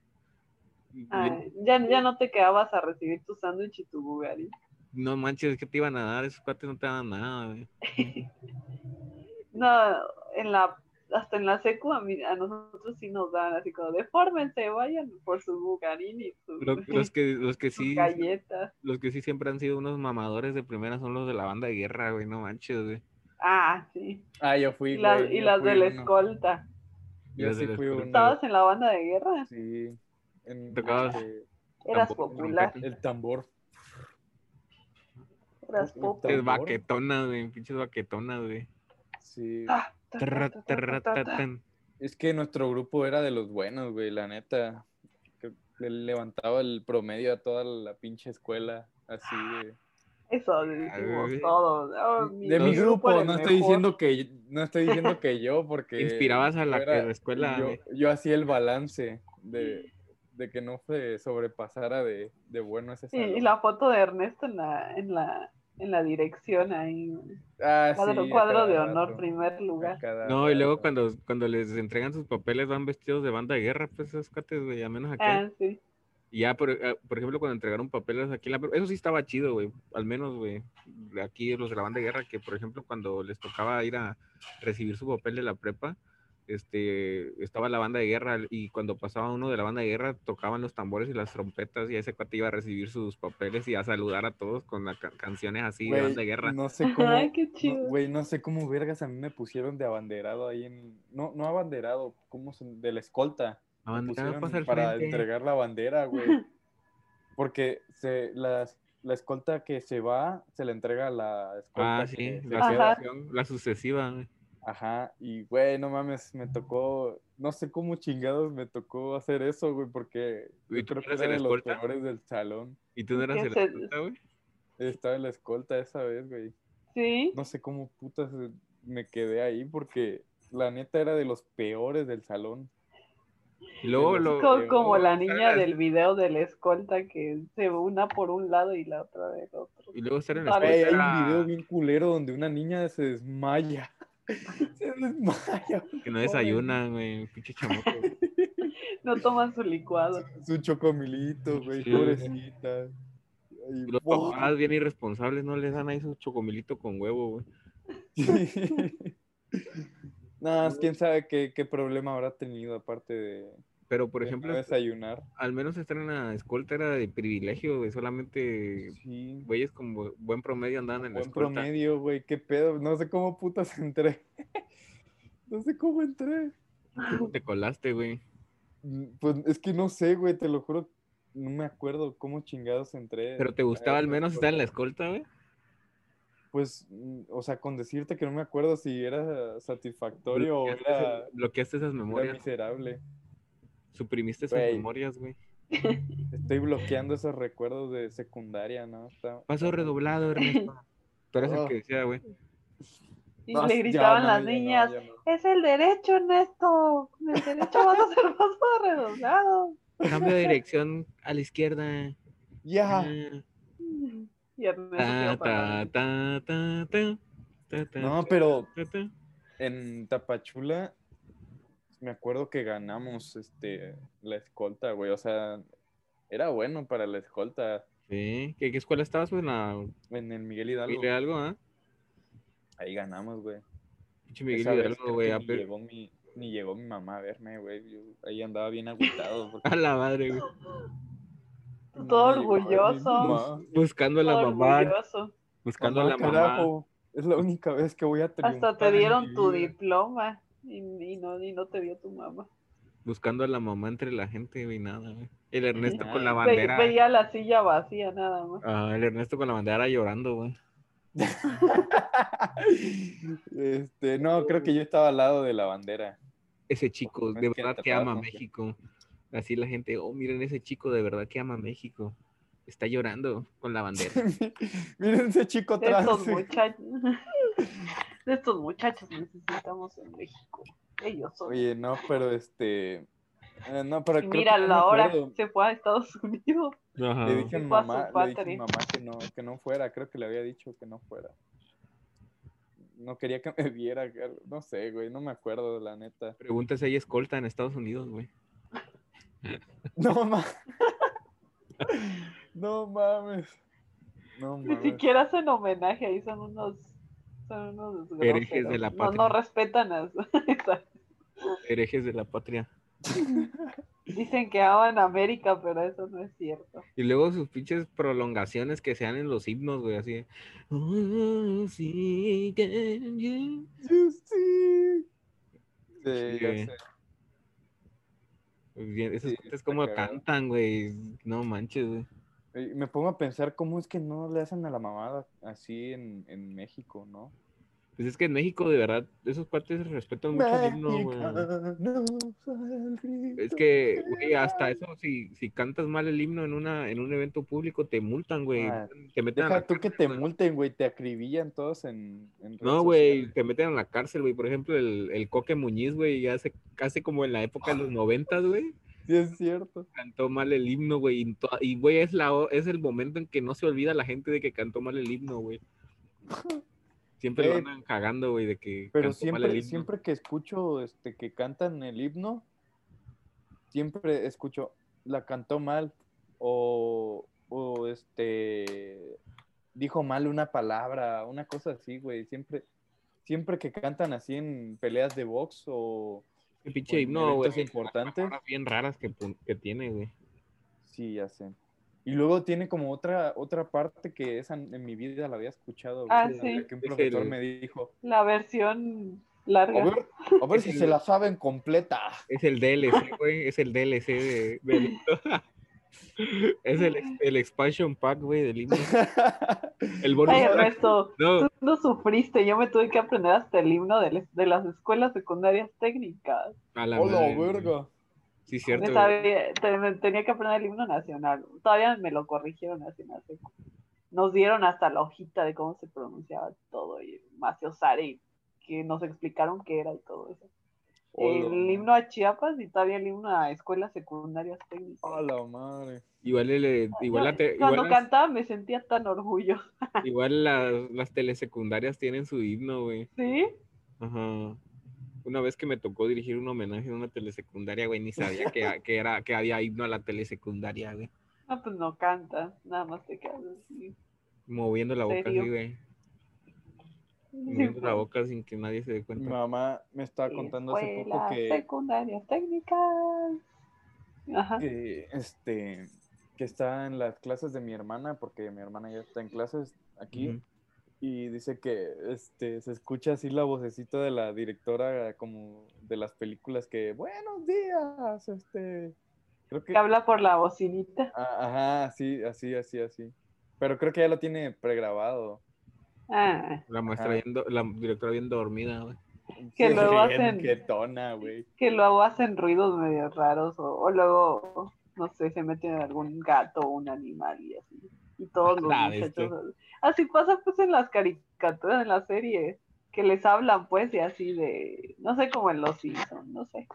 Y- Ay, ya, ya no te quedabas a recibir tu sándwich y tu Bugatti. No manches, es que te iban a dar, esos cuates no te daban nada, güey. [laughs] No, en la, hasta en la secu a, mí- a nosotros sí nos dan así como, defórmense, vayan por su Bugarín y [laughs] Los que, los que sí, galletas. los que sí siempre han sido unos mamadores de primera son los de la banda de guerra, güey, no manches, güey. Ah, sí. Ah, yo fui, Y, las- güey, y yo las fui de la uno. escolta. Yo de sí la fui escolta. uno. ¿Estabas en la banda de guerra? Sí. En, Tocabas. este, Eras Tambor, popular. el tambor. Eras el popu. Es tambor. baquetonas, güey, pinches baquetonas, güey. Sí. Ta, ta, ta. Es que nuestro grupo era de los buenos, güey, la neta. Que le levantaba el promedio a toda la pinche escuela. Así de. Eso decimos güey. todos. Oh, De mi grupo, no estoy mejor. diciendo que no estoy diciendo [laughs] que yo, porque Inspirabas a la yo que la escuela, Yo, güey. yo hacía el balance de, de que no se sobrepasara de, de bueno ese Y, y salón. la foto de Ernesto en la, en la, en la dirección ahí. Ah, Cuadro, sí, cuadro cada de honor, rato, primer lugar. cada No, y luego cuando, cuando les entregan sus papeles van vestidos de banda de guerra, pues esos cuates, güey, a menos aquí. Ah, sí. Y ya, por, eh, por ejemplo, cuando entregaron papeles aquí en la prepa, eso sí estaba chido, güey. Al menos, güey, aquí los de la banda de guerra, que por ejemplo, cuando les tocaba ir a recibir su papel de la prepa, este, estaba la banda de guerra y cuando pasaba uno de la banda de guerra tocaban los tambores y las trompetas y ese cuate iba a recibir sus papeles y a saludar a todos con las canciones así de Güey, banda de guerra. No sé cómo. Ay, qué no- chido. Güey, no sé cómo vergas a mí me pusieron de abanderado ahí en. No, no abanderado, ¿cómo se- De la escolta. Para frente. entregar la bandera, güey. [laughs] Porque se, la, la escolta que se va, se le entrega a la escolta Ah, sí, que la, sucesión, la sucesiva. güey. Ajá, y güey, no mames, me tocó, no sé cómo chingados me tocó hacer eso, güey, porque ¿Y yo tú creo que eras era de los peores del salón. ¿Y tú no eras ¿Qué el escolta, güey? Estaba en la escolta esa vez, güey. Sí. No sé cómo putas eh, me quedé ahí porque la neta era de los peores del salón. Y luego Es lo, como la luego niña la- del video de la escolta que se una por un lado y la otra del otro. Y luego estar en la hay un video bien culero donde una niña se desmaya. [laughs] se desmaya. que no desayunan, güey, pinche chamaco. güey. [laughs] No toman su licuado. Su chocomilito, güey, Sí. pobrecita. Ay, Los papás bien irresponsables no les dan ahí su chocomilito con huevo, güey. [laughs] no, es quién sabe qué, qué problema habrá tenido aparte de, Pero, por de no ejemplo, desayunar. al menos estar en la escolta era de privilegio, güey. Solamente Sí, güeyes con bu- buen promedio andaban en la buen escolta. promedio, güey, qué pedo. No sé cómo putas [laughs] entré. No sé cómo entré. ¿Cómo te colaste, güey? Mm, Pues es que no sé, güey, te lo juro. No me acuerdo cómo chingados entré. ¿Pero te gustaba al menos estar en la escolta, güey? Pues, mm, o sea, con decirte que no me acuerdo si era satisfactorio o Bloqueaste, era, bloqueaste esas era memorias. miserable. Suprimiste esas memorias, güey. [laughs] Estoy bloqueando esos recuerdos de secundaria, ¿no? Está- Paso redoblado, Ernesto. Tú eres el Oh. que decía, güey. Y No, le gritaban no, las niñas, no. es el derecho, Ernesto. Con el derecho vas a hacer paso [laughs] redoblado. Cambio de dirección a la izquierda. Ya. Ah. Ta, ta, ta, No, pero en Tapachula me acuerdo que ganamos este la escolta, güey. O sea, era bueno para la escolta Sí. ¿Qué, qué escuela estabas, güey? En la en el Miguel Hidalgo. Miguel Hidalgo, ¿ah? Ahí ganamos, güey. Pinche Miguel Esa vez Hidalgo, creo güey. que a Ni llegó, mi, ni llegó mi mamá a verme, güey. Yo ahí andaba bien agüitado. [laughs] porque A la madre, güey. No Todo orgulloso. mamá. Buscando a la todo mamá. orgulloso. Buscando a la mamá. carajo, Es la única vez que voy a triunfar. Hasta te dieron tu diploma. Y, y no, y no te dio tu mamá. Buscando a la mamá entre la gente, güey, nada, güey. El Ernesto con la Ve- Ve- bandera. veía la silla vacía nada más. Ah, el Ernesto con la bandera llorando, güey. [laughs] Este, no, creo que yo estaba al lado de la bandera. Ese chico, de verdad te que ama. México. Así la gente, oh, miren ese chico, de verdad que ama México. Está llorando con la bandera. [laughs] Miren ese chico De atrás. estos muchachos. [laughs] De estos muchachos necesitamos en México. Ellos son. Oye, no, pero este. eh, no, pero mira no la hora acuerdo. se fue a Estados Unidos. Ajá. Le dije a fue a mamá, le dije a mamá que no, que no fuera, creo que le había dicho que no fuera. No quería que me [laughs] viera, no sé, güey, no me acuerdo, la neta. Pregunta si hay escolta en Estados Unidos, güey. No mames. [laughs] No mames. No Ni mames. siquiera hacen homenaje ahí, son unos. Son unos Herejes de la groseros. no, patria. no respetan a. [laughs] Herejes de la patria. [laughs] Dicen que aman América, pero eso no es cierto. Y luego sus pinches prolongaciones que sean en los himnos, güey, así. de, "Oh, sí, can you-" Yo sí. Sí, Sí, ya güey. sé. Pues bien, Esos Sí, está como cagado. cantan, güey. No manches, güey. Me pongo a pensar cómo es que no le hacen a la mamada así en, en México, ¿no? Pues es que en México, de verdad, esos cuates respetan mucho el himno, güey. Grito. Es que, güey, hasta eso, si, si cantas mal el himno en una en un evento público, te multan, güey. Ah, te meten a Deja la tú que te multen, güey, te acribillan todos en, en No, güey, te meten a la cárcel, güey. Por ejemplo, el, el Coque Muñiz, güey, hace casi como en la época de los noventas, güey, [laughs] Sí, es cierto. cantó mal el himno, güey. Y, güey, es, la, o- es el momento en que no se olvida la gente de que cantó mal el himno, güey. [laughs] Siempre lo Güey, andan cagando, güey, de que Pero siempre, siempre que escucho este, que cantan el himno, siempre escucho, la cantó mal o, o este, dijo mal una palabra, una cosa así, güey. Siempre, siempre que cantan así en peleas de box o... El pinche himno, güey. importantes. bien raras que, que tiene, güey. Sí, ya sé. Y luego tiene como otra, otra parte que esa en mi vida la había escuchado. Ah, sí. Que un Es profesor me dijo, La versión a larga. ver, a ver si se la saben completa. Es el DLC, güey. Es el DLC de, [laughs] es el, ex- el expansion pack, güey, del himno. [laughs] El bonus Ay. Ernesto, No, tú no sufriste. Yo me tuve que aprender hasta el himno de, les- de las escuelas secundarias técnicas. a la ¡Hola, madre, verga! Sí, cierto. sabía- tenía que aprender el himno nacional. Todavía me lo corrigieron la secu. Nos dieron hasta la hojita de cómo se pronunciaba todo y Maciosare, que nos explicaron qué era y todo eso. Hola. El himno a Chiapas y todavía el himno a escuelas secundarias técnicas. ¡A la madre! Igual, el, igual, Yo- la te- Cuando igual, las, cantaba me sentía tan orgullosa. igual las, las telesecundarias tienen su himno, güey. ¿Sí? Ajá. Una vez que me tocó dirigir un homenaje en una telesecundaria, güey, ni sabía que, que era, que había himno a la telesecundaria, güey. No, pues no canta, nada más te quedas así. Moviendo la boca así, güey. Moviendo la boca sin que nadie se dé Mi cuenta. mamá me estaba contando hace poco que, secundarias técnicas. Ajá. que, este, que está en las clases de mi hermana, porque mi hermana ya está en clases aquí. Y dice que este, se escucha así la vocecita de la directora como de las películas que, buenos días, este, creo que... Habla por la bocinita. Ah, Ajá, sí, así, así, así. Pero creo que ya lo tiene pregrabado. Ah, La Ah. bien do- la directora bien dormida, güey. Que Sí, luego hacen- quietona, güey. que luego hacen ruidos medio raros o, o luego, no sé, se meten en algún gato o un animal y así. Y todos los muchachos. Así pasa pues en las caricaturas, en las series, que les hablan pues y así de, no sé, como en Los Simpsons, no sé.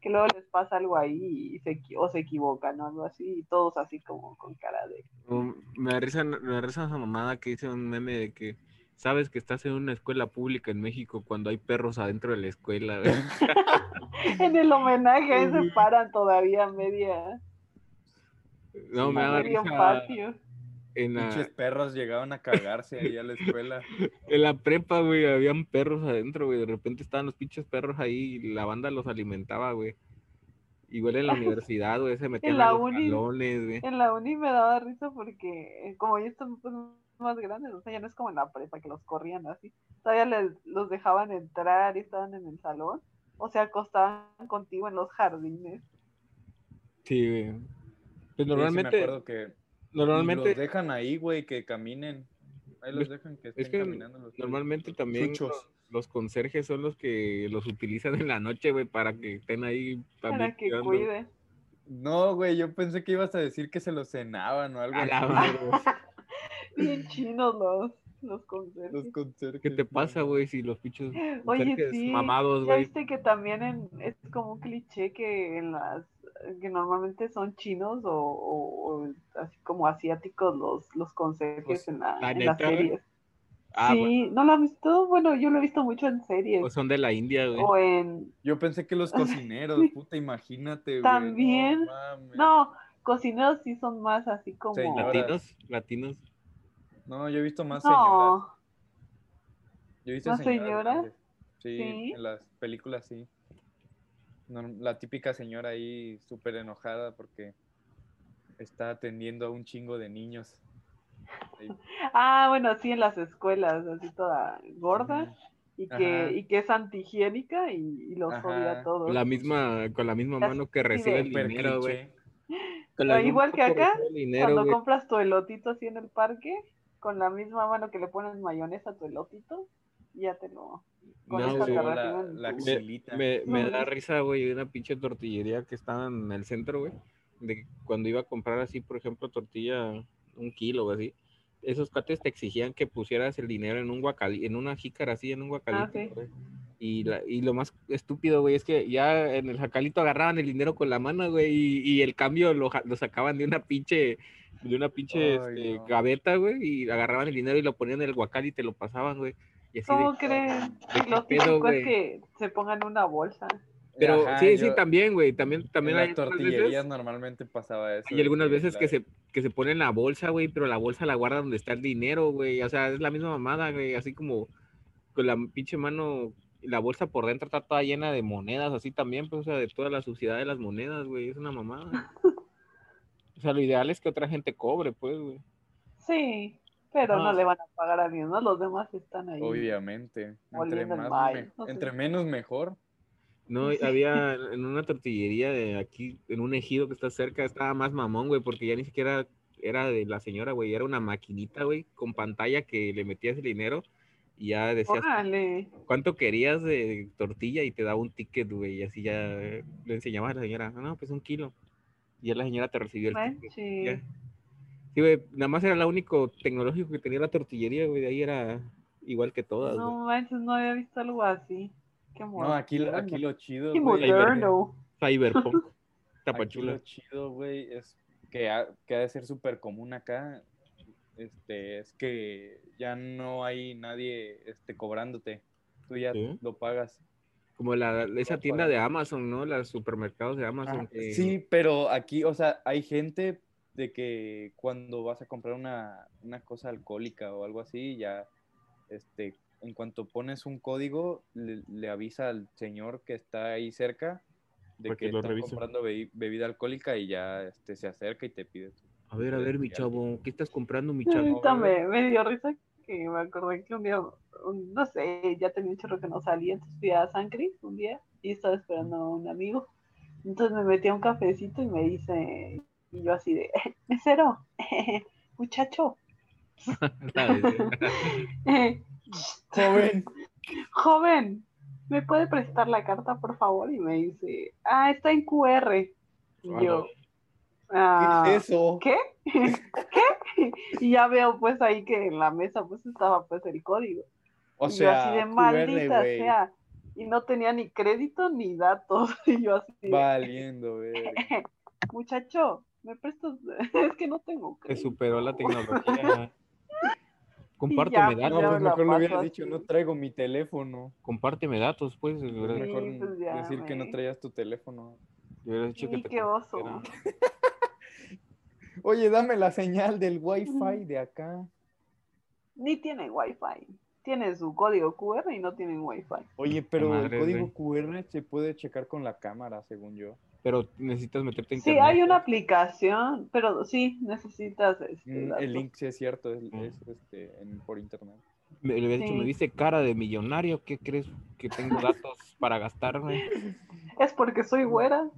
Que luego les pasa algo ahí y se, equi- o se equivocan o algo así y todos así como con cara de... Um, me da risa, me da risa esa mamada que dice un meme de que sabes que estás en una escuela pública en México cuando hay perros adentro de la escuela. [laughs] En el homenaje ahí se paran todavía media, No, me da medio risa patio. En la, Pinches perros llegaban a cagarse ahí a la escuela. [laughs] en la prepa, güey, habían perros adentro, güey. De repente estaban los pinches perros ahí y la banda los alimentaba, güey. Igual en la [laughs] universidad, güey, se metían la a los uni- salones, güey. En la uni me daba risa porque eh, como ya están pues, más grandes, o sea, ya no es como en la prepa que los corrían así. Todavía les, los dejaban entrar y estaban en el salón. O sea, acostaban contigo en los jardines. Sí, güey. Pues Sí, sí me normalmente, acuerdo que normalmente, los dejan ahí, güey, que caminen. Ahí los dejan que estén que caminando. los normalmente también chuchos. los, los conserjes son los que los utilizan en la noche, güey, para que estén ahí también Para que cuidando. cuide. No, güey, yo pensé que ibas a decir que se los cenaban o algo A la así. [laughs] Bien chinos los, los conserjes. Los conserjes. ¿Qué te pasa, güey, si los pinches Oye, conserjes sí. mamados, güey? viste que también en, es como un cliché que en las que normalmente son chinos o, o- o como asiáticos los, los conserjes Pues, en, la, la en las güey. series. Ah, bueno, sí, ¿no lo has visto? Bueno, yo lo he visto mucho en series. pues son de la India, güey. o en... Yo pensé que los [laughs] cocineros, puta, imagínate, güey. También. No, mames. No, cocineros sí son más así como... Señora. Latinos, latinos. No, yo he visto más señoras. No, Yo he visto ¿Más señoras. Sí, Sí. en las películas sí. La típica señora ahí súper enojada porque está atendiendo a un chingo de niños. Ahí. ah, bueno, sí, en las escuelas, así toda gorda y que, y que es antihigiénica y, y los Ajá. odia a todos. La misma, con la misma mano que recibe el dinero, güey. igual que acá, dinero, Cuando compras tu elotito así en el parque, con la misma mano que le pones mayonesa a tu elotito, ya te lo... Con No, la, la Me, me, da risa, güey, una pinche tortillería que estaba en el centro, güey. De que cuando iba a comprar así, por ejemplo, tortilla, un kilo o así. Esos cuates te exigían que pusieras el dinero en un guacali, en una jícara así, en un guacalito. sí. güey. Y, la, y lo más estúpido, güey, es que ya en el jacalito agarraban el dinero con la mano, güey, y, y el cambio lo, lo sacaban de una pinche, de una pinche Ay, este, no. gaveta, güey, y agarraban el dinero y lo ponían en el guacal y te lo pasaban, güey. Y así de- ¿Cómo creen? ¿de qué lo pedo, es que se pongan una bolsa. Pero Ajá, sí, sí, también, güey, también, también en hay las algunas tortillerías veces, normalmente pasaba eso. de algunas veces la- que se, que se pone en la bolsa, güey, pero la bolsa la guarda donde está el dinero, güey, o sea, es la misma mamada, güey, así como con la pinche mano, la bolsa por dentro está toda llena de monedas, así también, pues, o sea, de toda la suciedad de las monedas, güey, es una mamada. O sea, lo ideal es que otra gente cobre, pues, güey. Sí, pero Ah. no le van a pagar a Dios, ¿no? Los demás están ahí. Obviamente. Entre, más mal, me- no sé. entre menos mejor. No, había en una tortillería de aquí, en un ejido que está cerca, estaba más mamón, güey, porque ya ni siquiera era de la señora, güey, era una maquinita, güey, con pantalla que le metías el dinero y ya decías Órale. cuánto querías de tortilla y te daba un ticket, güey, y así ya le enseñabas a la señora, "Ah, no, pues un kilo. Y ya la señora te recibió el ticket. Ya. Sí, güey, nada más era lo único tecnológico que tenía la tortillería, güey, de ahí era igual que todas. No manches, no había visto algo así. Qué No, aquí, aquí lo chido, Qué güey, moderno. Cyberpunk, [laughs] Aquí tapachula. lo chido, güey, es que ha, que ha de ser súper común acá. Este, es que ya no hay nadie este, cobrándote. Tú ya ¿Sí? lo pagas. Como la, esa tienda de Amazon, ¿no? Los supermercados de Amazon. Ah, que- Sí, pero aquí, o sea, hay gente de que cuando vas a comprar una, una cosa alcohólica o algo así, ya, este, en cuanto pones un código, le, le avisa al señor que está ahí cerca de que, lo revise. comprando bebi- bebida alcohólica y ya este, se acerca y te pide. tu- A ver, a ver, mi chavo, ¿qué estás comprando, mi chavo? Ahorita me, me dio risa que me acordé que un día, un- no sé, ya tenía un chorro que no salía, entonces fui a San Cris un día y estaba esperando a un amigo. Entonces me metí a un cafecito y me dice, y yo así de, mesero, [laughs] muchacho, [laughs] La de- [laughs] Joven. [laughs] joven, ¿me puede prestar la carta, por favor? Y me dice, ah, está en QR. Y yo, "Ah, ¿Qué es eso? ¿qué? [laughs] ¿Qué? Y ya veo pues ahí que en la mesa pues estaba pues el código. O y yo sea, así de QR, maldita sea. Y no tenía ni crédito ni datos. [laughs] Y yo así de, Valiendo, güey. muchacho, ¿me prestas? es que no tengo Te crédito. superó la tecnología. Ya, Compárteme pues, No, datos, ya pues mejor le así. dicho, no traigo mi teléfono. compárteme datos, pues. Sí, mejor pues ya, decir que no traías tu teléfono. hubieras dicho que Y te qué oso. compartiera. [laughs] Oye, dame la señal del wifi de acá. Ni tienen wifi. Tienen su código QR y no tienen wifi. Oye, pero el código. QR se puede checar con la cámara, según yo. Pero necesitas meterte a Sí, internet. hay una aplicación, pero sí necesitas este, Mm, el link sí es cierto, es, Mm. es, este, en- por internet. Me, le había dicho, Sí. me dice cara de millonario, ¿qué crees que tengo datos para gastarme? [laughs] Es porque soy güera.